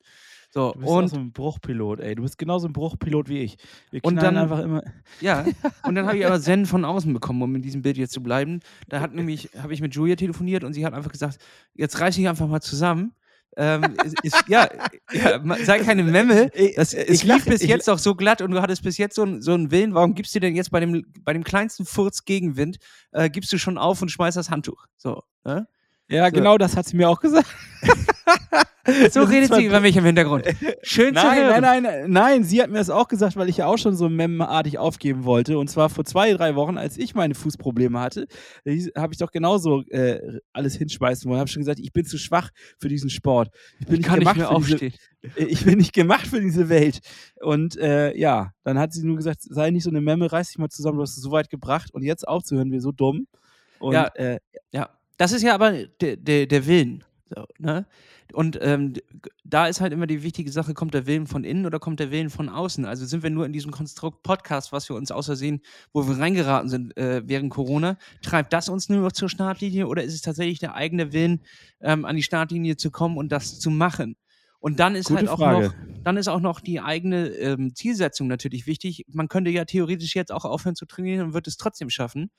[SPEAKER 2] So,
[SPEAKER 3] Du bist
[SPEAKER 2] und
[SPEAKER 3] so ein Bruchpilot, ey. Du bist genauso ein Bruchpilot wie ich. Wir
[SPEAKER 2] Und dann-
[SPEAKER 3] einfach immer.
[SPEAKER 2] Ja, und dann habe ich aber Zen von außen bekommen, um in diesem Bild jetzt zu bleiben. Da hat nämlich, habe ich mit Julia telefoniert und sie hat einfach gesagt, jetzt reiß dich einfach mal zusammen. Ähm, ist, ja, ja, sei keine Memme. Das, es
[SPEAKER 3] ich
[SPEAKER 2] lief
[SPEAKER 3] lach-
[SPEAKER 2] bis jetzt auch so glatt und du hattest bis jetzt so, einen- so einen Willen. Warum gibst du denn jetzt bei dem, bei dem kleinsten Furz Gegenwind, äh, gibst du schon auf und schmeißt das Handtuch? So, ne?
[SPEAKER 3] Ja,
[SPEAKER 2] So.
[SPEAKER 3] genau das hat sie mir auch gesagt.
[SPEAKER 2] so redet sie über mich im Hintergrund. Schön zu
[SPEAKER 3] Nein,
[SPEAKER 2] hören.
[SPEAKER 3] nein, nein, nein, sie hat mir das auch gesagt, weil ich ja auch schon so memmenartig aufgeben wollte. Und zwar vor zwei, drei Wochen, als ich meine Fußprobleme hatte, habe ich doch genauso äh, alles hinschmeißen wollen. Habe schon gesagt, ich bin zu schwach für diesen Sport. Ich bin nicht
[SPEAKER 2] ich
[SPEAKER 3] gemacht
[SPEAKER 2] mir
[SPEAKER 3] für diese,
[SPEAKER 2] aufstehen.
[SPEAKER 3] ich bin nicht gemacht für diese Welt. Und äh, ja, dann hat sie nur gesagt, sei nicht so eine Memme, reiß dich mal zusammen, du hast es so weit gebracht und jetzt aufzuhören, wir so dumm. Und
[SPEAKER 2] Ja.
[SPEAKER 3] äh,
[SPEAKER 2] Ja, das ist ja aber der, der, der Willen. So, ne? Und ähm, da ist halt immer die wichtige Sache, kommt der Willen von innen oder kommt der Willen von außen? Also sind wir nur in diesem Konstrukt Podcast, was wir uns außersehen, wo wir reingeraten sind äh, während Corona, treibt das uns nur noch zur Startlinie oder ist es tatsächlich der eigene Willen, ähm, an die Startlinie zu kommen und das zu machen? Und dann ist
[SPEAKER 3] Gute
[SPEAKER 2] halt auch
[SPEAKER 3] Frage.
[SPEAKER 2] noch, dann ist auch noch die eigene ähm, Zielsetzung natürlich wichtig. Man könnte ja theoretisch jetzt auch aufhören zu trainieren und wird es trotzdem schaffen.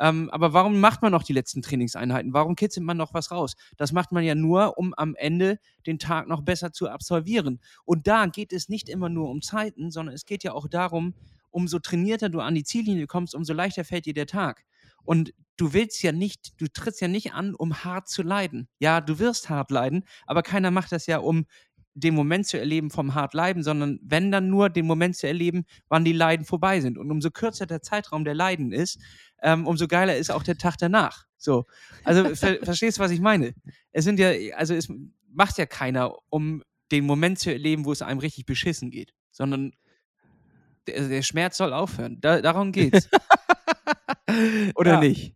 [SPEAKER 2] Ähm, aber warum macht man noch die letzten Trainingseinheiten? Warum kitzelt man noch was raus? Das macht man ja nur, um am Ende den Tag noch besser zu absolvieren. Und da geht es nicht immer nur um Zeiten, sondern es geht ja auch darum, umso trainierter du an die Ziellinie kommst, umso leichter fällt dir der Tag. Und du willst ja nicht, du trittst ja nicht an, um hart zu leiden. Ja, du wirst hart leiden, aber keiner macht das ja, um den Moment zu erleben vom hart leiden, sondern wenn dann nur den Moment zu erleben, wann die Leiden vorbei sind. Und umso kürzer der Zeitraum der Leiden ist, ähm, umso geiler ist auch der Tag danach. So. Also ver verstehst du, was ich meine? Es sind ja, also es macht ja keiner, um den Moment zu erleben, wo es einem richtig beschissen geht, sondern der, der Schmerz soll aufhören. Da, darum geht's. Oder
[SPEAKER 3] Ja.
[SPEAKER 2] nicht?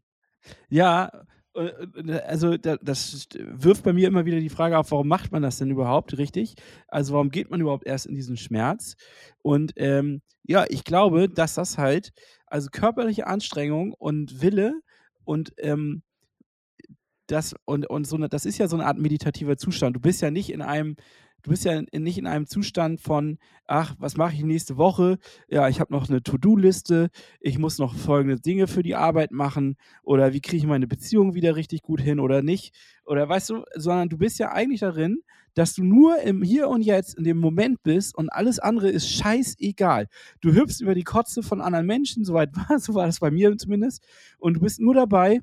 [SPEAKER 3] Ja, also da- das wirft bei mir immer wieder die Frage auf, warum macht man das denn überhaupt richtig? Also warum geht man überhaupt erst in diesen Schmerz? Und ähm, ja, ich glaube, dass das halt, also körperliche Anstrengung und Wille und ähm, das und, und so eine, das ist ja so eine Art meditativer Zustand. Du bist ja nicht in einem, du bist ja nicht in einem Zustand von, ach, was mache ich nächste Woche? Ja, ich habe noch eine To-Do-Liste, ich muss noch folgende Dinge für die Arbeit machen oder wie kriege ich meine Beziehung wieder richtig gut hin oder nicht oder weißt du, sondern du bist ja eigentlich darin, dass du nur im Hier und Jetzt in dem Moment bist und alles andere ist scheißegal. Du hüpfst über die Kotze von anderen Menschen, soweit war, so war das bei mir zumindest, und du bist nur dabei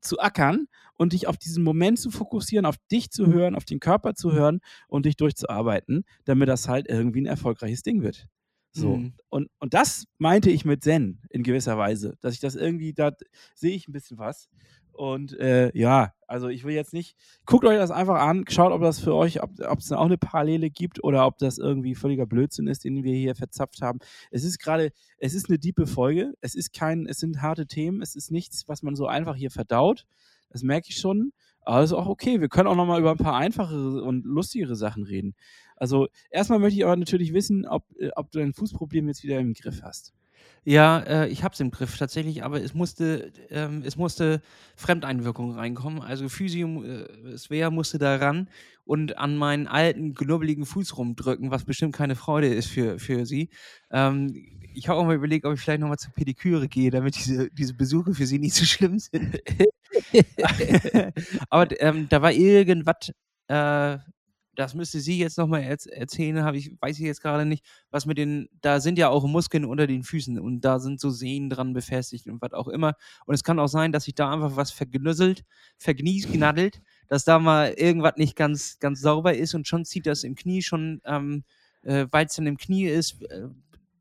[SPEAKER 3] zu ackern und dich auf diesen Moment zu fokussieren, auf dich zu hören, auf den Körper zu hören und dich durchzuarbeiten, damit das halt irgendwie ein erfolgreiches Ding wird. So.
[SPEAKER 2] Mhm.
[SPEAKER 3] Und, und das meinte ich mit Zen in gewisser Weise, dass ich das irgendwie, da sehe ich ein bisschen was. Und äh, ja, also ich will jetzt nicht, guckt euch das einfach an, schaut, ob das für euch, ob es auch eine Parallele gibt oder ob das irgendwie völliger Blödsinn ist, den wir hier verzapft haben. Es ist gerade, es ist eine diepe Folge, es ist kein, es sind harte Themen, es ist nichts, was man so einfach hier verdaut. Das merke ich schon. Aber das ist auch okay. Wir können auch nochmal über ein paar einfachere und lustigere Sachen reden. Also erstmal möchte ich aber natürlich wissen, ob, äh, ob du dein Fußproblem jetzt wieder im Griff hast.
[SPEAKER 2] Ja, äh, ich hab's im Griff tatsächlich, aber es musste, ähm, es musste Fremdeinwirkung reinkommen. Also Physio, äh, Svea musste da ran und an meinen alten, knubbeligen Fuß rumdrücken, was bestimmt keine Freude ist für, für sie. Ähm, ich habe auch mal überlegt, ob ich vielleicht nochmal zur Pediküre gehe, damit diese, diese Besuche für sie nicht so schlimm sind. aber ähm, da war irgendwas, äh, das müsste sie jetzt nochmal erz erzählen, habe ich, weiß ich jetzt gerade nicht, was mit den, da sind ja auch Muskeln unter den Füßen und da sind so Sehnen dran befestigt und was auch immer. Und es kann auch sein, dass sich da einfach was vergnüsselt, vergniest, knaddelt, dass da mal irgendwas nicht ganz, ganz sauber ist und schon zieht das im Knie schon, ähm, äh, weil es dann im Knie ist, äh,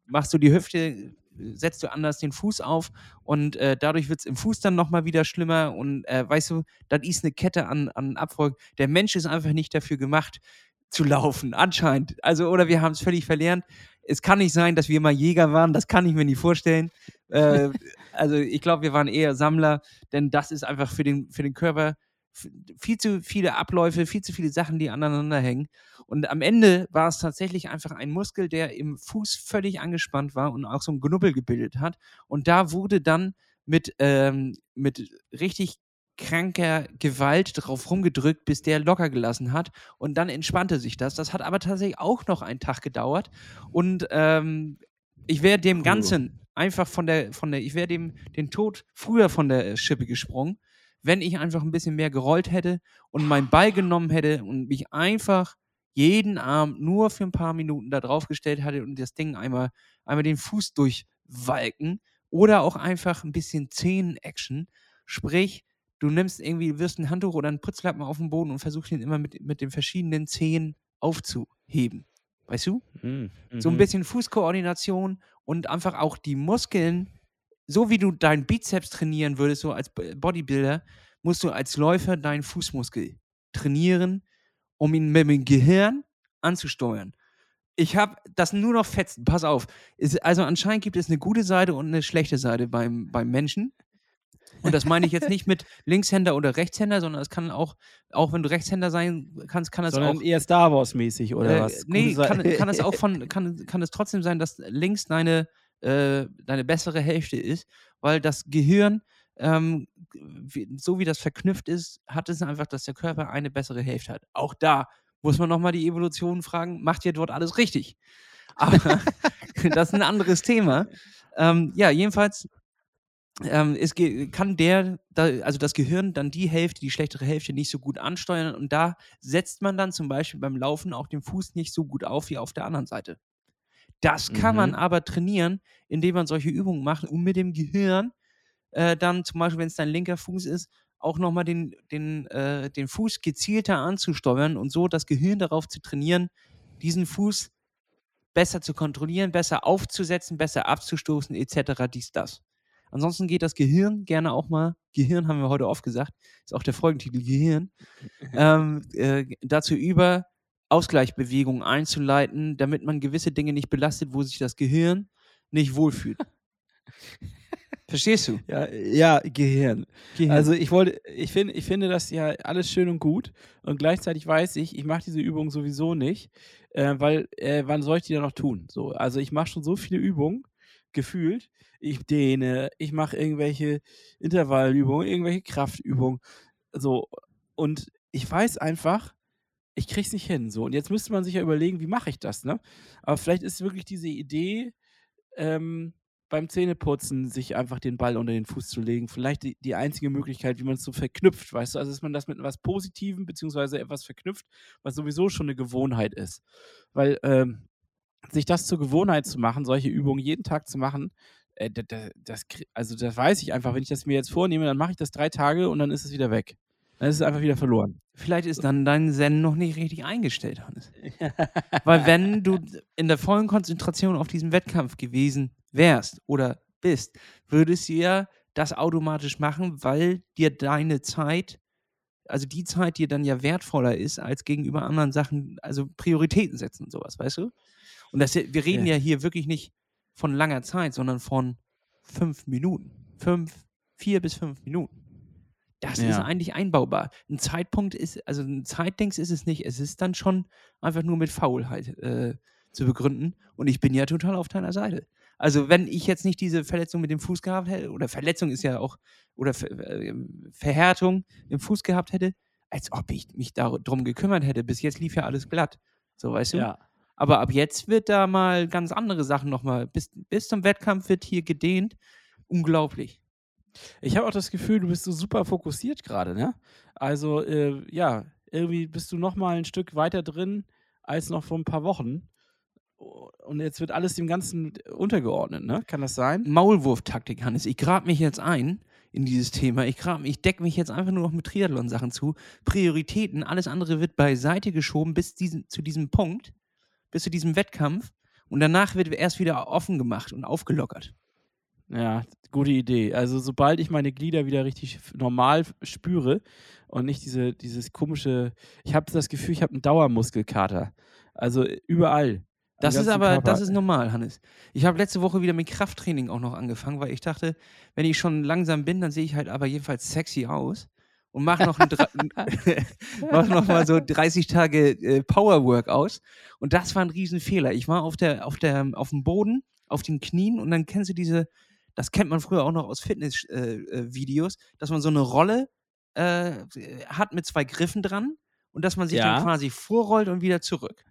[SPEAKER 2] machst du die Hüfte, setzt du anders den Fuß auf und äh, dadurch wird es im Fuß dann nochmal wieder schlimmer und äh, weißt du, das ist eine Kette an, an Abfolgen. Der Mensch ist einfach nicht dafür gemacht zu laufen, anscheinend. Also, oder wir haben es völlig verlernt. Es kann nicht sein, dass wir mal Jäger waren, das kann ich mir nicht vorstellen. äh, also ich glaube, wir waren eher Sammler, denn das ist einfach für den, für den Körper viel zu viele Abläufe, viel zu viele Sachen, die aneinander hängen. Und am Ende war es tatsächlich einfach ein Muskel, der im Fuß völlig angespannt war und auch so ein Knubbel gebildet hat. Und da wurde dann mit, ähm, mit richtig kranker Gewalt drauf rumgedrückt, bis der locker gelassen hat. Und dann entspannte sich das. Das hat aber tatsächlich auch noch einen Tag gedauert. Und ähm, ich wäre dem. Ganzen einfach von der, von der, ich wäre dem den Tod früher von der Schippe gesprungen, wenn ich einfach ein bisschen mehr gerollt hätte und meinen Ball genommen hätte und mich einfach jeden Abend nur für ein paar Minuten da drauf gestellt hatte und das Ding einmal, einmal den Fuß durchwalken oder auch einfach ein bisschen Zehen-Action. Sprich, du nimmst irgendwie, wirst ein Handtuch oder einen Putzlappen auf den Boden und versuchst ihn immer mit, mit den verschiedenen Zehen aufzuheben. Weißt du?
[SPEAKER 3] Mhm.
[SPEAKER 2] So ein
[SPEAKER 3] Mhm.
[SPEAKER 2] bisschen Fußkoordination und einfach auch die Muskeln, so wie du deinen Bizeps trainieren würdest, so als Bodybuilder, musst du als Läufer deinen Fußmuskel trainieren, um ihn mit dem Gehirn anzusteuern. Ich habe das nur noch fetzen, pass auf. Es, also anscheinend gibt es eine gute Seite und eine schlechte Seite beim, beim Menschen. Und das meine ich jetzt nicht mit Linkshänder oder Rechtshänder, sondern es kann auch, auch wenn du Rechtshänder sein kannst, kann es
[SPEAKER 3] Sondern
[SPEAKER 2] auch
[SPEAKER 3] eher Star Wars-mäßig oder
[SPEAKER 2] äh,
[SPEAKER 3] was?
[SPEAKER 2] Nee, kann, kann es auch von, kann, kann es trotzdem sein, dass links deine, äh, deine bessere Hälfte ist, weil das Gehirn, ähm, so wie das verknüpft ist, hat es einfach, dass der Körper eine bessere Hälfte hat. Auch da muss man nochmal die Evolution fragen, macht ihr dort alles richtig? Aber das ist ein anderes Thema. Ähm, ja, jedenfalls ähm, es kann der, also das Gehirn dann die Hälfte, die schlechtere Hälfte nicht so gut ansteuern und da setzt man dann zum Beispiel beim Laufen auch den Fuß nicht so gut auf wie auf der anderen Seite. Das kann man
[SPEAKER 3] Mhm.
[SPEAKER 2] aber trainieren, indem man solche Übungen macht, um mit dem Gehirn äh, dann zum Beispiel, wenn es dein linker Fuß ist, auch nochmal den, den, äh, den Fuß gezielter anzusteuern und so das Gehirn darauf zu trainieren, diesen Fuß besser zu kontrollieren, besser aufzusetzen, besser abzustoßen, etc. dies, das. Ansonsten geht das Gehirn gerne auch mal, Gehirn haben wir heute oft gesagt, ist auch der Folgentitel Gehirn, ähm, äh, dazu über, Ausgleichsbewegungen einzuleiten, damit man gewisse Dinge nicht belastet, wo sich das Gehirn nicht wohlfühlt. Verstehst du?
[SPEAKER 3] Ja, ja, Gehirn.
[SPEAKER 2] Gehirn.
[SPEAKER 3] Also ich wollte, ich finde, ich finde das ja alles schön und gut und gleichzeitig weiß ich, ich mache diese Übung sowieso nicht, äh, weil äh, wann soll ich die dann noch tun? So, also ich mache schon so viele Übungen gefühlt. Ich dehne, ich mache irgendwelche Intervallübungen, irgendwelche Kraftübungen, so und ich weiß einfach, ich krieg's nicht hin. So und jetzt müsste man sich ja überlegen, wie mache ich das, ne? Aber vielleicht ist wirklich diese Idee. Ähm, beim Zähneputzen sich einfach den Ball unter den Fuß zu legen. Vielleicht die, die einzige Möglichkeit, wie man es so verknüpft, weißt du? Also, dass man das mit etwas Positivem beziehungsweise etwas verknüpft, was sowieso schon eine Gewohnheit ist. Weil ähm, sich das zur Gewohnheit zu machen, solche Übungen jeden Tag zu machen, äh, da- da- das, krie- also das weiß ich einfach. Wenn ich das mir jetzt vornehme, dann mache ich das drei Tage und dann ist es wieder weg. Dann ist es einfach wieder verloren.
[SPEAKER 2] Vielleicht ist dann dein Zen noch nicht richtig eingestellt, Hannes. Weil wenn du in der vollen Konzentration auf diesen Wettkampf gewesen wärst oder bist, würdest du ja das automatisch machen, weil dir deine Zeit, also die Zeit dir dann ja wertvoller ist als gegenüber anderen Sachen, also Prioritäten setzen und sowas, weißt du? Und das, wir reden
[SPEAKER 3] Ja.
[SPEAKER 2] ja hier wirklich nicht von langer Zeit, sondern von fünf Minuten. Fünf, vier bis fünf Minuten. Das ist
[SPEAKER 3] Ja.
[SPEAKER 2] eigentlich einbaubar. Ein Zeitpunkt ist, also ein Zeitdings ist es nicht. Es ist dann schon einfach nur mit Faulheit äh, zu begründen. Und ich bin ja total auf deiner Seite. Also, wenn ich jetzt nicht diese Verletzung mit dem Fuß gehabt hätte, oder Verletzung ist ja auch, oder Ver äh, Verhärtung im Fuß gehabt hätte, als ob ich mich darum gekümmert hätte. Bis jetzt lief ja alles glatt. So, weißt du?
[SPEAKER 3] Ja.
[SPEAKER 2] Aber ab jetzt wird da mal ganz andere Sachen nochmal. Bis, bis zum Wettkampf wird hier gedehnt. Unglaublich.
[SPEAKER 3] Ich habe auch das Gefühl, du bist so super fokussiert gerade, ne? Also, äh, ja, irgendwie bist du noch mal ein Stück weiter drin als noch vor ein paar Wochen. Und jetzt wird alles dem Ganzen untergeordnet, ne? Kann das sein?
[SPEAKER 2] Maulwurftaktik, Hannes. Ich grab mich jetzt ein in dieses Thema. Ich, grab, ich decke mich jetzt einfach nur noch mit Triathlon-Sachen zu. Prioritäten, alles andere wird beiseite geschoben bis diesen, zu diesem Punkt, bis zu diesem Wettkampf. Und danach wird erst wieder offen gemacht und aufgelockert.
[SPEAKER 3] Ja, gute Idee. Also, sobald ich meine Glieder wieder richtig normal spüre und nicht diese, dieses komische, ich habe das Gefühl, ich habe einen Dauermuskelkater. Also überall.
[SPEAKER 2] Das ist aber,
[SPEAKER 3] Körper.
[SPEAKER 2] das ist normal, Hannes. Ich habe letzte Woche wieder mit Krafttraining auch noch angefangen, weil ich dachte, wenn ich schon langsam bin, dann sehe ich halt aber jedenfalls sexy aus und mache noch, mach noch mal so 30 Tage äh, Powerwork aus. Und das war ein Riesenfehler. Ich war auf, der, auf, der, auf dem Boden, auf den Knien und dann kennst du diese, das kennt man früher auch noch aus Fitness-Videos, äh, äh, dass man so eine Rolle äh, hat mit zwei Griffen dran und dass man sich
[SPEAKER 3] Ja.
[SPEAKER 2] dann quasi vorrollt und wieder zurück.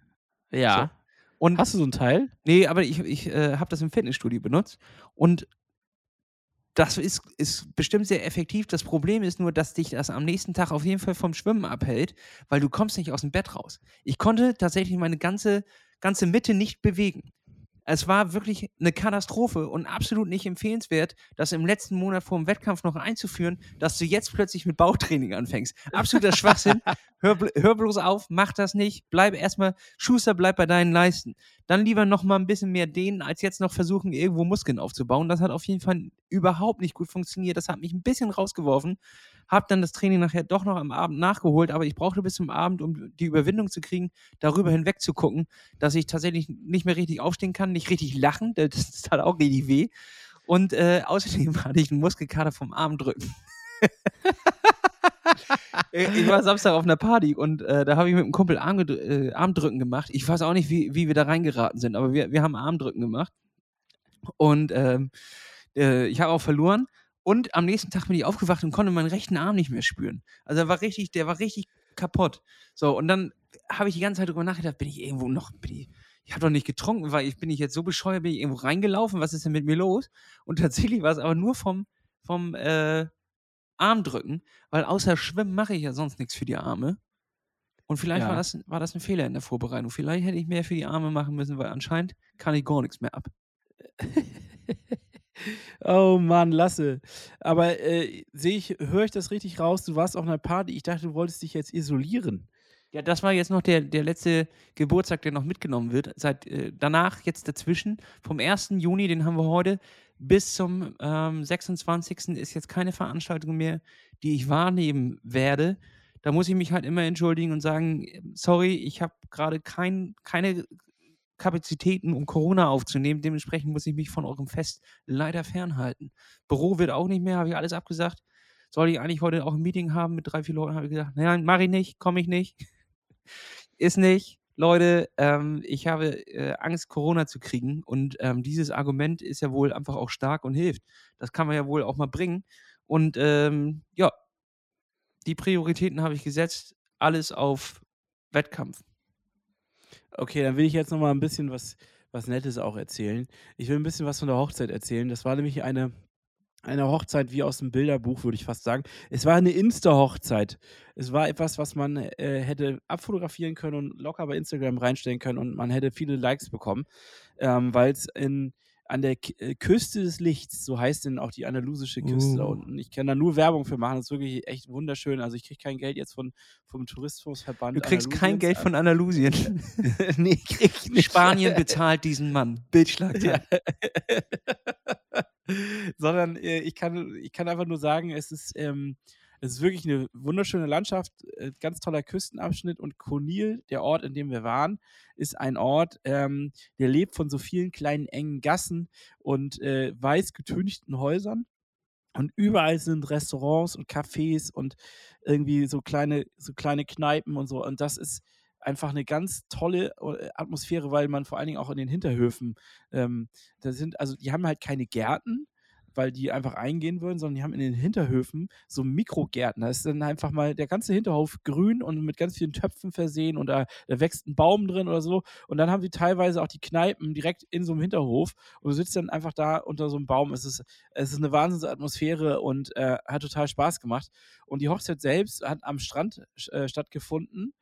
[SPEAKER 3] Ja.
[SPEAKER 2] Und
[SPEAKER 3] Hast du so ein Teil?
[SPEAKER 2] Nee, aber ich, ich äh, habe das im Fitnessstudio benutzt. Und das ist, ist bestimmt sehr effektiv. Das Problem ist nur, dass dich das am nächsten Tag auf jeden Fall vom Schwimmen abhält, weil du kommst nicht aus dem Bett raus. Ich konnte tatsächlich meine ganze, ganze Mitte nicht bewegen. Es war wirklich eine Katastrophe und absolut nicht empfehlenswert, das im letzten Monat vor dem Wettkampf noch einzuführen, dass du jetzt plötzlich mit Bauchtraining anfängst. Absoluter Schwachsinn. Hör, hör, bloß auf, mach das nicht. Bleib erstmal, Schuster, bleib bei deinen Leisten. Dann lieber noch mal ein bisschen mehr dehnen, als jetzt noch versuchen, irgendwo Muskeln aufzubauen. Das hat auf jeden Fall überhaupt nicht gut funktioniert. Das hat mich ein bisschen rausgeworfen. Hab dann das Training nachher doch noch am Abend nachgeholt, aber ich brauchte bis zum Abend, um die Überwindung zu kriegen, darüber hinweg zu gucken, dass ich tatsächlich nicht mehr richtig aufstehen kann, nicht richtig lachen. Das tat auch richtig weh. Und äh, außerdem hatte ich einen Muskelkater vom Armdrücken. ich war Samstag auf einer Party und äh, da habe ich mit einem Kumpel Arm, äh, Armdrücken gemacht. Ich weiß auch nicht, wie, wie wir da reingeraten sind, aber wir, wir haben Armdrücken gemacht. Und ähm, äh, ich habe auch verloren. Und am nächsten Tag bin ich aufgewacht und konnte meinen rechten Arm nicht mehr spüren. Also der war richtig, der war richtig kaputt. So, und dann habe ich die ganze Zeit darüber nachgedacht, bin ich irgendwo noch, bin ich, ich habe doch nicht getrunken, weil ich bin ich jetzt so bescheuert, bin ich irgendwo reingelaufen, was ist denn mit mir los? Und tatsächlich war es aber nur vom, vom äh, Armdrücken, weil außer Schwimmen mache ich ja sonst nichts für die Arme. Und vielleicht ja. war, das, war das ein Fehler in der Vorbereitung. Vielleicht hätte ich mehr für die Arme machen müssen, weil anscheinend kann ich gar nichts mehr ab.
[SPEAKER 3] Oh Mann, Lasse. Aber äh, sehe ich, höre ich das richtig raus? Du warst auf einer Party. Ich dachte, du wolltest dich jetzt isolieren.
[SPEAKER 2] Ja, das war jetzt noch der, der letzte Geburtstag, der noch mitgenommen wird. Seit äh, danach, jetzt dazwischen, vom 1. Juni, den haben wir heute, bis zum ähm, 26. ist jetzt keine Veranstaltung mehr, die ich wahrnehmen werde. Da muss ich mich halt immer entschuldigen und sagen, sorry, ich habe gerade kein, keine Kapazitäten, um Corona aufzunehmen. Dementsprechend muss ich mich von eurem Fest leider fernhalten. Büro wird auch nicht mehr, habe ich alles abgesagt. Soll ich eigentlich heute auch ein Meeting haben mit drei, vier Leuten? Habe ich gesagt, nein, mache ich nicht, komme ich nicht. Ist nicht. Leute, ähm, ich habe äh, Angst, Corona zu kriegen. Und ähm, dieses Argument ist ja wohl einfach auch stark und hilft. Das kann man ja wohl auch mal bringen. Und ähm, ja, die Prioritäten habe ich gesetzt. Alles auf Wettkampf.
[SPEAKER 3] Okay, dann will ich jetzt noch mal ein bisschen was, was Nettes auch erzählen. Ich will ein bisschen was von der Hochzeit erzählen. Das war nämlich eine, eine Hochzeit wie aus dem Bilderbuch, würde ich fast sagen. Es war eine Insta-Hochzeit. Es war etwas, was man äh, hätte abfotografieren können und locker bei Instagram reinstellen können und man hätte viele Likes bekommen, ähm, weil es in an der äh, Küste des Lichts, so heißt denn auch die andalusische Küste uh. da unten. Ich kann da nur Werbung für machen, das ist wirklich echt wunderschön. Also ich kriege kein Geld jetzt von, vom Tourismusverband.
[SPEAKER 2] Du kriegst kein Geld von Andalusien.
[SPEAKER 3] nee, krieg ich nicht.
[SPEAKER 2] Spanien bezahlt diesen Mann. Bildschlag. Ja.
[SPEAKER 3] Sondern äh, ich, kann, ich kann einfach nur sagen, es ist ähm, es ist wirklich eine wunderschöne Landschaft, äh, ganz toller Küstenabschnitt und Konil, der Ort, in dem wir waren, ist ein Ort, ähm, der lebt von so vielen kleinen engen Gassen und äh, weiß getünchten Häusern. Und überall sind Restaurants und Cafés und irgendwie so kleine, so kleine Kneipen und so. Und das ist einfach eine ganz tolle äh, Atmosphäre, weil man vor allen Dingen auch in den Hinterhöfen, ähm, da sind, also die haben halt keine Gärten, weil die einfach eingehen würden, sondern die haben in den Hinterhöfen so Mikrogärten. Da ist dann einfach mal der ganze Hinterhof grün und mit ganz vielen Töpfen versehen und da, da wächst ein Baum drin oder so. Und dann haben sie teilweise auch die Kneipen direkt in so einem Hinterhof und du sitzt dann einfach da unter so einem Baum. Es ist, es ist eine Wahnsinnsatmosphäre und äh, hat total Spaß gemacht. Und die Hochzeit selbst hat am Strand äh, stattgefunden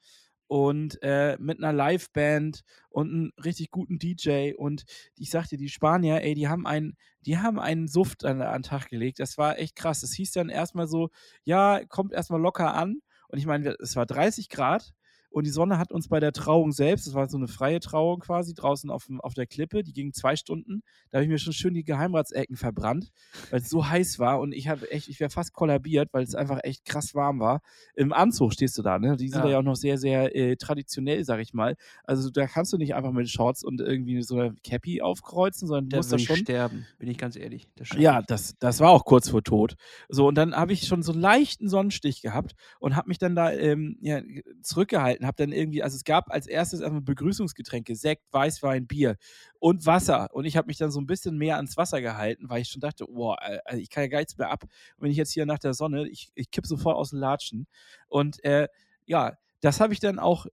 [SPEAKER 3] und äh, mit einer Liveband und einem richtig guten DJ. Und ich sagte, die Spanier, ey, die haben einen, die haben einen Suft an, an den Tag gelegt. Das war echt krass. Es hieß dann erstmal so, ja, kommt erstmal locker an. Und ich meine, es war 30 Grad und die Sonne hat uns bei der Trauung selbst, das war so eine freie Trauung quasi, draußen auf, auf der Klippe, die ging zwei Stunden. Da habe ich mir schon schön die Geheimratsecken verbrannt, weil es so heiß war und ich habe echt, ich wäre fast kollabiert, weil es einfach echt krass warm war. Im Anzug stehst du da, ne? Die sind ja, ja auch noch sehr, sehr äh, traditionell, sag ich mal. Also da kannst du nicht einfach mit Shorts und irgendwie so eine Cappy aufkreuzen, sondern du musst da schon.
[SPEAKER 2] sterben, bin ich ganz ehrlich.
[SPEAKER 3] Das ja, das, das war auch kurz vor Tod. So, und dann habe ich schon so einen leichten Sonnenstich gehabt und habe mich dann da ähm, ja, zurückgehalten und habe dann irgendwie, also es gab als erstes erstmal Begrüßungsgetränke, Sekt, Weißwein, Bier und Wasser. Und ich habe mich dann so ein bisschen mehr ans Wasser gehalten, weil ich schon dachte, boah, also ich kann ja gar nichts mehr ab. Und wenn ich jetzt hier nach der Sonne, ich, ich kipp sofort aus dem Latschen. Und äh, ja, das habe ich dann auch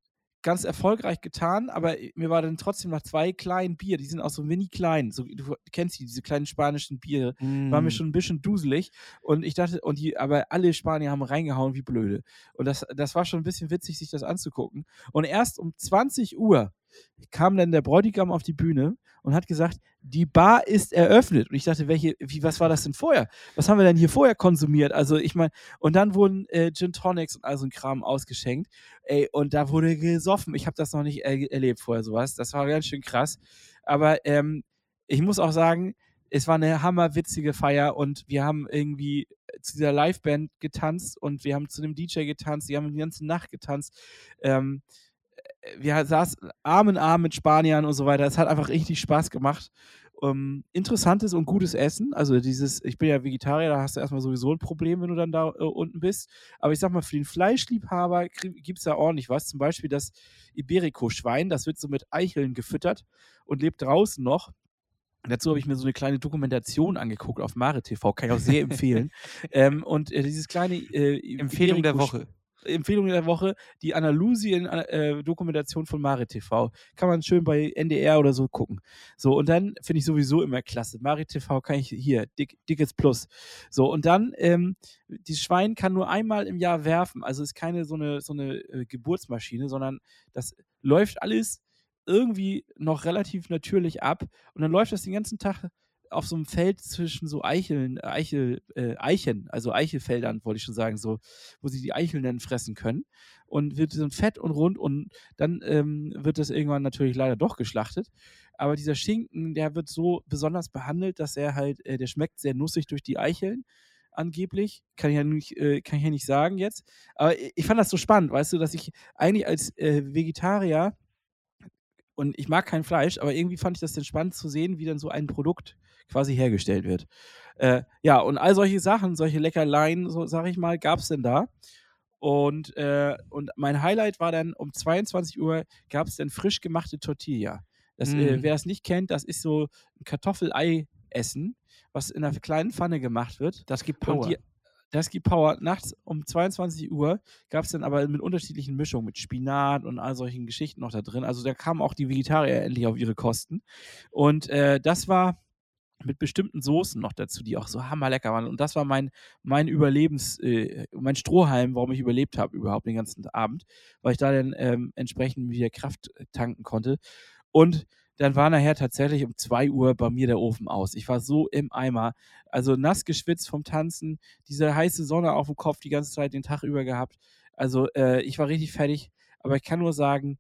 [SPEAKER 3] ganz erfolgreich getan, aber mir war dann trotzdem nach zwei kleinen Bier, die sind auch so mini klein, so, du kennst die, diese kleinen spanischen Biere, mm. war mir schon ein bisschen duselig und ich dachte, und die, aber alle Spanier haben reingehauen wie blöde. Und das, das war schon ein bisschen witzig, sich das anzugucken. Und erst um 20 Uhr kam dann der Bräutigam auf die Bühne und hat gesagt, die Bar ist eröffnet. Und ich dachte, welche, wie, was war das denn vorher? Was haben wir denn hier vorher konsumiert? Also ich meine, und dann wurden äh, Gin Tonics und all so ein Kram ausgeschenkt. Ey, und da wurde gesoffen. Ich habe das noch nicht er erlebt vorher, sowas. Das war ganz schön krass. Aber ähm, ich muss auch sagen, es war eine hammerwitzige Feier und wir haben irgendwie zu dieser Liveband getanzt und wir haben zu dem DJ getanzt, die haben die ganze Nacht getanzt. Ähm, wir saßen Arm in Arm mit Spaniern und so weiter. Es hat einfach richtig Spaß gemacht. Ähm, interessantes und gutes Essen. Also dieses, ich bin ja Vegetarier, da hast du erstmal sowieso ein Problem, wenn du dann da äh, unten bist. Aber ich sag mal, für den Fleischliebhaber gibt es da ordentlich was. Zum Beispiel das Iberico-Schwein, das wird so mit Eicheln gefüttert und lebt draußen noch. Dazu habe ich mir so eine kleine Dokumentation angeguckt auf Mare TV, kann ich auch sehr empfehlen. ähm, und äh, dieses kleine äh,
[SPEAKER 2] Empfehlung der Woche.
[SPEAKER 3] Empfehlung der Woche, die Andalusien-Dokumentation äh, von Mare TV. Kann man schön bei NDR oder so gucken. So, und dann finde ich sowieso immer klasse. Mare TV kann ich hier, dick, dickes Plus. So, und dann, ähm, dieses Schwein kann nur einmal im Jahr werfen. Also ist keine so eine, so eine äh, Geburtsmaschine, sondern das läuft alles irgendwie noch relativ natürlich ab. Und dann läuft das den ganzen Tag auf so einem Feld zwischen so Eicheln, Eichel, äh, Eichen, also Eichelfeldern, wollte ich schon sagen, so, wo sie die Eicheln dann fressen können. Und wird so fett und rund und dann ähm, wird das irgendwann natürlich leider doch geschlachtet. Aber dieser Schinken, der wird so besonders behandelt, dass er halt, äh, der schmeckt sehr nussig durch die Eicheln angeblich. Kann ich ja nicht, äh, kann ich ja nicht sagen jetzt. Aber ich fand das so spannend, weißt du, dass ich eigentlich als äh, Vegetarier und ich mag kein Fleisch, aber irgendwie fand ich das dann spannend zu sehen, wie dann so ein Produkt quasi hergestellt wird. Äh, ja, und all solche Sachen, solche Leckerleien, so sag ich mal, gab es denn da. Und, äh, und mein Highlight war dann um 22 Uhr gab es dann frisch gemachte Tortilla. Das, mm. äh, mhm. wer das nicht kennt, das ist so ein Kartoffelei-Essen, was in einer kleinen Pfanne gemacht wird.
[SPEAKER 2] Das gibt Power.
[SPEAKER 3] Die, das gibt Power. Nachts um 22 Uhr gab es dann aber mit unterschiedlichen Mischungen, mit Spinat und all solchen Geschichten noch da drin. Also da kamen auch die Vegetarier endlich auf ihre Kosten. Und äh, das war mit bestimmten Soßen noch dazu, die auch so hammerlecker waren. Und das war mein, mein Überlebens, äh, mein Strohhalm, warum ich überlebt habe überhaupt den ganzen Abend, weil ich da dann ähm, entsprechend wieder Kraft tanken konnte. Und dann war nachher tatsächlich um 2 Uhr bei mir der Ofen aus. Ich war so im Eimer, also nass geschwitzt vom Tanzen, diese heiße Sonne auf dem Kopf die ganze Zeit den Tag über gehabt. Also äh, ich war richtig fertig, aber ich kann nur sagen,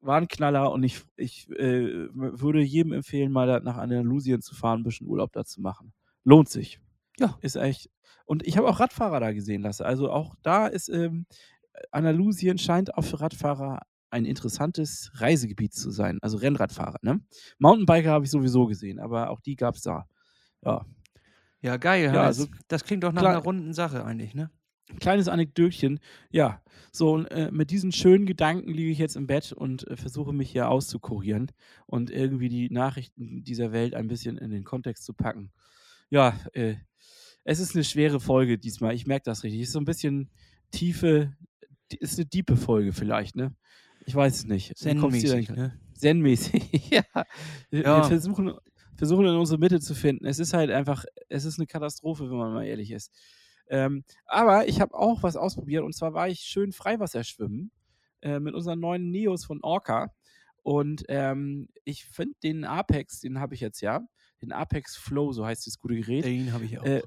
[SPEAKER 3] war ein Knaller und ich, ich äh, würde jedem empfehlen, mal nach Andalusien zu fahren, ein bisschen Urlaub da zu machen. Lohnt sich. Ja. Ist echt. Und ich habe auch Radfahrer da gesehen lassen. Also auch da ist ähm, Andalusien scheint auch für Radfahrer ein interessantes Reisegebiet zu sein. Also Rennradfahrer, ne? Mountainbiker habe ich sowieso gesehen, aber auch die gab es da. Ja.
[SPEAKER 2] Ja, geil. Ja, also, das klingt doch nach einer runden Sache eigentlich, ne?
[SPEAKER 3] Kleines Anekdötchen. Ja, so äh, mit diesen schönen Gedanken liege ich jetzt im Bett und äh, versuche mich hier auszukurieren und irgendwie die Nachrichten dieser Welt ein bisschen in den Kontext zu packen. Ja, äh, es ist eine schwere Folge diesmal. Ich merke das richtig. Es ist so ein bisschen tiefe, ist eine diepe Folge vielleicht, ne? Ich weiß es nicht.
[SPEAKER 2] Zen-mäßig, ne?
[SPEAKER 3] Zen-mäßig, ja. ja. Wir versuchen, versuchen in unsere Mitte zu finden. Es ist halt einfach, es ist eine Katastrophe, wenn man mal ehrlich ist. Ähm, aber ich habe auch was ausprobiert und zwar war ich schön Freiwasserschwimmen äh, mit unseren neuen Neos von Orca. Und ähm, ich finde den Apex, den habe ich jetzt ja, den Apex Flow, so heißt das gute Gerät.
[SPEAKER 2] Den habe ich auch.
[SPEAKER 3] Äh,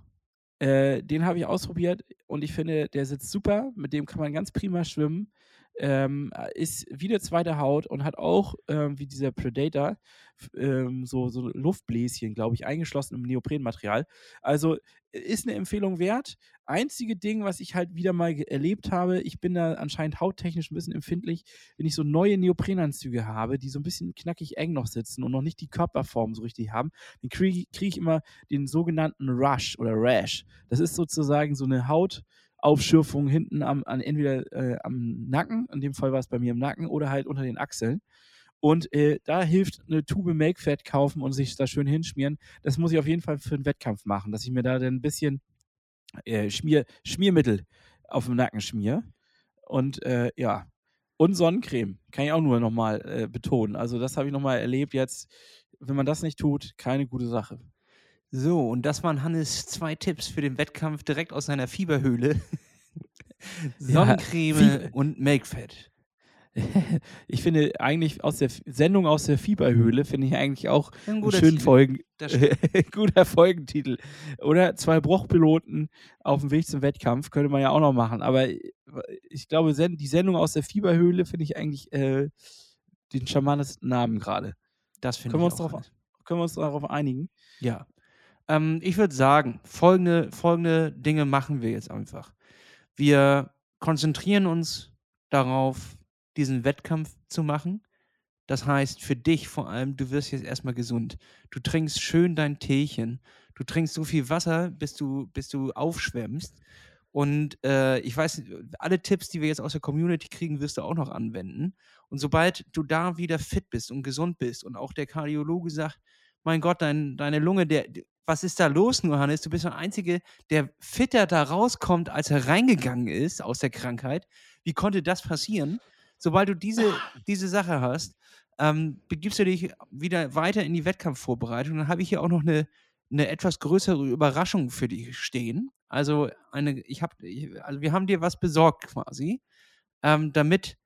[SPEAKER 3] äh, den habe ich ausprobiert und ich finde, der sitzt super. Mit dem kann man ganz prima schwimmen ähm, ist wie eine zweite Haut und hat auch, ähm, wie dieser Predator, ähm, so, so Luftbläschen, glaube ich, eingeschlossen im Neoprenmaterial. Also ist eine Empfehlung wert. Einzige Ding, was ich halt wieder mal erlebt habe, ich bin da anscheinend hauttechnisch ein bisschen empfindlich, wenn ich so neue Neoprenanzüge habe, die so ein bisschen knackig eng noch sitzen und noch nicht die Körperform so richtig haben, dann kriege krieg ich immer den sogenannten Rush oder Rash. Das ist sozusagen so eine Haut, Aufschürfung hinten am, an entweder äh, am Nacken, in dem Fall war es bei mir im Nacken, oder halt unter den Achseln. Und äh, da hilft eine Tube Make-Fat kaufen und sich da schön hinschmieren. Das muss ich auf jeden Fall für einen Wettkampf machen, dass ich mir da dann ein bisschen äh, Schmier, Schmiermittel auf dem Nacken schmier. Und äh, ja, Und Sonnencreme. Kann ich auch nur nochmal äh, betonen. Also, das habe ich nochmal erlebt jetzt. Wenn man das nicht tut, keine gute Sache.
[SPEAKER 2] So, und das waren Hannes zwei Tipps für den Wettkampf direkt aus seiner Fieberhöhle. Sonnencreme
[SPEAKER 3] Fie-
[SPEAKER 2] und Make-Fat.
[SPEAKER 3] ich finde eigentlich aus der Sendung aus der Fieberhöhle, finde ich eigentlich auch
[SPEAKER 2] Ein
[SPEAKER 3] einen schönen
[SPEAKER 2] Titel.
[SPEAKER 3] Folgen, guter Folgentitel. Oder zwei Bruchpiloten auf dem Weg zum Wettkampf könnte man ja auch noch machen. Aber ich glaube, die Sendung aus der Fieberhöhle finde ich eigentlich äh, den charmantesten Namen gerade.
[SPEAKER 2] Das finde ich
[SPEAKER 3] wir uns
[SPEAKER 2] auch, Hannes.
[SPEAKER 3] Können wir uns darauf einigen?
[SPEAKER 2] Ja. Ähm, ich würde sagen, folgende, folgende Dinge machen wir jetzt einfach. Wir konzentrieren uns darauf, diesen Wettkampf zu machen. Das heißt, für dich vor allem, du wirst jetzt erstmal gesund. Du trinkst schön dein Teechen. Du trinkst so viel Wasser, bis du, bis du aufschwemmst. Und äh, ich weiß, alle Tipps, die wir jetzt aus der Community kriegen, wirst du auch noch anwenden. Und sobald du da wieder fit bist und gesund bist und auch der Kardiologe sagt, mein Gott, dein, deine Lunge, der, was ist da los, nur Hannes? Du bist der Einzige, der fitter da rauskommt, als er reingegangen ist aus der Krankheit. Wie konnte das passieren? Sobald du diese, diese Sache hast, ähm, begibst du dich wieder weiter in die Wettkampfvorbereitung. Dann habe ich hier auch noch eine, eine etwas größere Überraschung für dich stehen. Also eine, ich habe, also wir haben dir was besorgt quasi, ähm, damit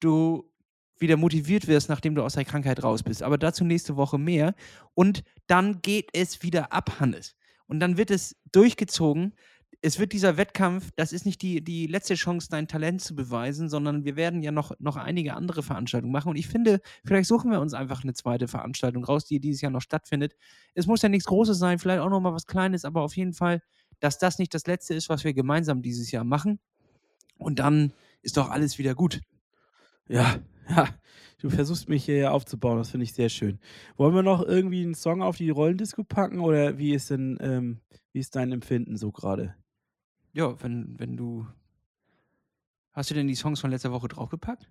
[SPEAKER 2] du wieder motiviert wirst, nachdem du aus der Krankheit raus bist. Aber dazu nächste Woche mehr. Und dann geht es wieder ab, Hannes. Und dann wird es durchgezogen. Es wird dieser Wettkampf, das ist nicht die, die letzte Chance, dein Talent zu beweisen, sondern wir werden ja noch, noch einige andere Veranstaltungen machen. Und ich finde, vielleicht suchen wir uns einfach eine zweite Veranstaltung raus, die dieses Jahr noch stattfindet. Es muss ja nichts Großes sein, vielleicht auch noch mal was Kleines, aber auf jeden Fall, dass das nicht das Letzte ist, was wir gemeinsam dieses Jahr machen. Und dann ist doch alles wieder gut.
[SPEAKER 3] Ja, ja. Du versuchst mich hier ja aufzubauen, das finde ich sehr schön. Wollen wir noch irgendwie einen Song auf die Rollendisco packen oder wie ist denn, ähm, wie ist dein Empfinden so gerade?
[SPEAKER 2] Ja, wenn, wenn du. Hast du denn die Songs von letzter Woche draufgepackt?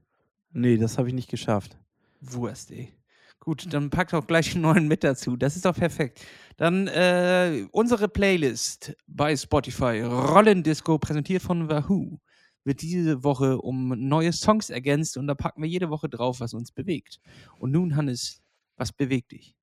[SPEAKER 3] Nee, das habe ich nicht geschafft.
[SPEAKER 2] Wurst, ey. Gut, dann pack doch gleich einen neuen mit dazu. Das ist doch perfekt. Dann äh, unsere Playlist bei Spotify, Rollendisco, präsentiert von Wahoo, wird diese Woche um neue Songs ergänzt und da packen wir jede Woche drauf, was uns bewegt. Und nun, Hannes, was bewegt dich?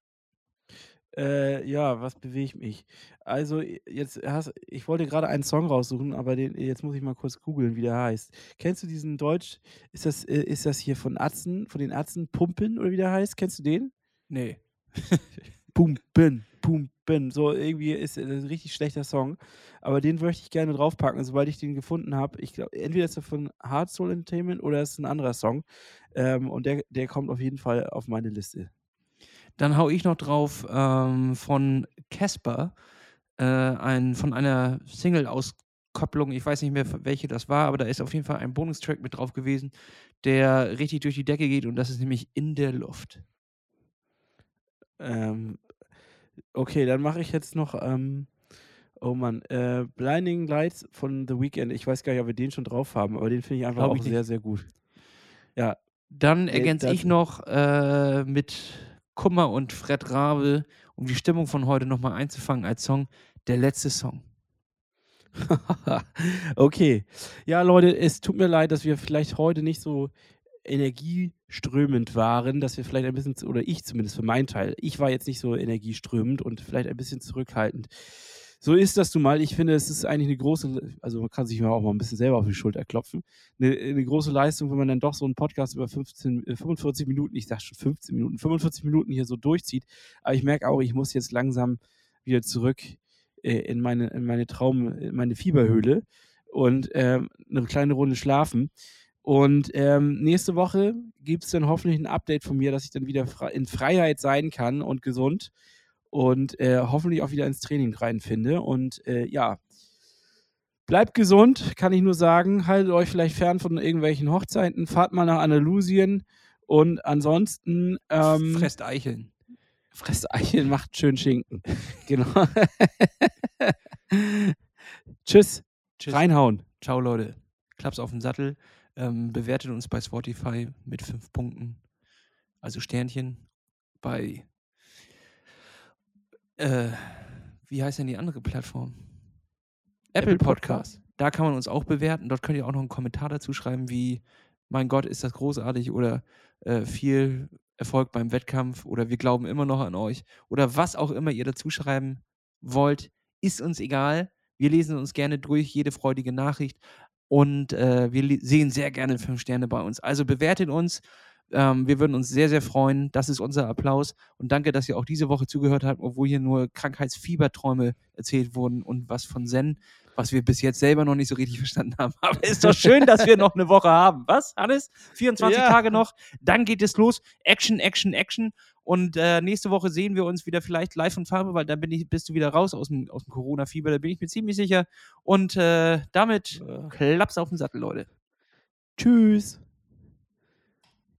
[SPEAKER 3] Äh, ja, was bewegt mich? Also, jetzt hast, ich wollte gerade einen Song raussuchen, aber den, jetzt muss ich mal kurz googeln, wie der heißt. Kennst du diesen Deutsch? Ist das, äh, ist das hier von Atzen, von den Atzen Pumpen oder wie der heißt? Kennst du den?
[SPEAKER 2] Nee.
[SPEAKER 3] Pumpen, Pumpen. So irgendwie ist es ein richtig schlechter Song. Aber den möchte ich gerne draufpacken, sobald ich den gefunden habe. Ich glaube, entweder ist er von Hard Soul Entertainment oder ist ein anderer Song. Ähm, und der, der kommt auf jeden Fall auf meine Liste.
[SPEAKER 2] Dann hau ich noch drauf ähm, von Casper, äh, ein, von einer Single-Auskopplung. Ich weiß nicht mehr, welche das war, aber da ist auf jeden Fall ein Bonustrack mit drauf gewesen, der richtig durch die Decke geht und das ist nämlich In der Luft.
[SPEAKER 3] Ähm, okay, dann mache ich jetzt noch, ähm, oh Mann, äh, Blinding Lights von The Weeknd. Ich weiß gar nicht, ob wir den schon drauf haben, aber den finde ich einfach
[SPEAKER 2] Glaub
[SPEAKER 3] auch
[SPEAKER 2] ich
[SPEAKER 3] sehr, sehr gut. Ja,
[SPEAKER 2] Dann
[SPEAKER 3] Nee,
[SPEAKER 2] ergänze ich noch äh, mit Kummer und Fred Rabe, um die Stimmung von heute nochmal einzufangen als Song, der letzte Song.
[SPEAKER 3] okay. Ja, Leute, es tut mir leid, dass wir vielleicht heute nicht so energieströmend waren, dass wir vielleicht ein bisschen, oder ich zumindest für meinen Teil, ich war jetzt nicht so energieströmend und vielleicht ein bisschen zurückhaltend. So ist das nun mal. Ich finde, es ist eigentlich eine große, also man kann sich auch mal ein bisschen selber auf die Schulter klopfen, eine, eine große Leistung, wenn man dann doch so einen Podcast über 15, äh, 45 Minuten, ich sag schon 15 Minuten, 45 Minuten hier so durchzieht. Aber ich merke auch, ich muss jetzt langsam wieder zurück äh, in meine, in meine Traum, in meine Fieberhöhle und ähm, eine kleine Runde schlafen. Und ähm, nächste Woche gibt es dann hoffentlich ein Update von mir, dass ich dann wieder in Freiheit sein kann und gesund und äh, hoffentlich auch wieder ins Training reinfinde. Und äh, ja, bleibt gesund, kann ich nur sagen. Haltet euch vielleicht fern von irgendwelchen Hochzeiten, fahrt mal nach Andalusien und ansonsten ähm,
[SPEAKER 2] Fresst Eicheln.
[SPEAKER 3] Fresst Eicheln, macht schön Schinken. genau. Tschüss.
[SPEAKER 2] Tschüss.
[SPEAKER 3] Reinhauen.
[SPEAKER 2] Ciao, Leute. Klaps auf den Sattel. Ähm, bewertet uns bei Spotify mit fünf Punkten. Also Sternchen. Bei. Äh, wie heißt denn die andere Plattform? Apple,
[SPEAKER 3] Apple
[SPEAKER 2] Podcast. Da kann man uns auch bewerten. Dort könnt ihr auch noch einen Kommentar dazu schreiben, wie mein Gott, ist das großartig oder äh, viel Erfolg beim Wettkampf oder wir glauben immer noch an euch oder was auch immer ihr dazu schreiben wollt, ist uns egal. Wir lesen uns gerne durch, jede freudige Nachricht und äh, wir sehen sehr gerne fünf Sterne bei uns. Also bewertet uns. Ähm, wir würden uns sehr, sehr freuen. Das ist unser Applaus. Und danke, dass ihr auch diese Woche zugehört habt, obwohl hier nur Krankheitsfieberträume erzählt wurden und was von Zen, was wir bis jetzt selber noch nicht so richtig verstanden haben. Aber ist doch schön, dass wir noch eine Woche haben. Was, Hannes? 24 ja. Tage noch. Dann geht es los. Action, Action, Action. Und äh, nächste Woche sehen wir uns wieder vielleicht live in Farbe, weil dann bin ich, bist du wieder raus aus dem, aus dem Corona-Fieber. Da bin ich mir ziemlich sicher. Und äh, damit äh. klapp's auf den Sattel, Leute.
[SPEAKER 3] Tschüss.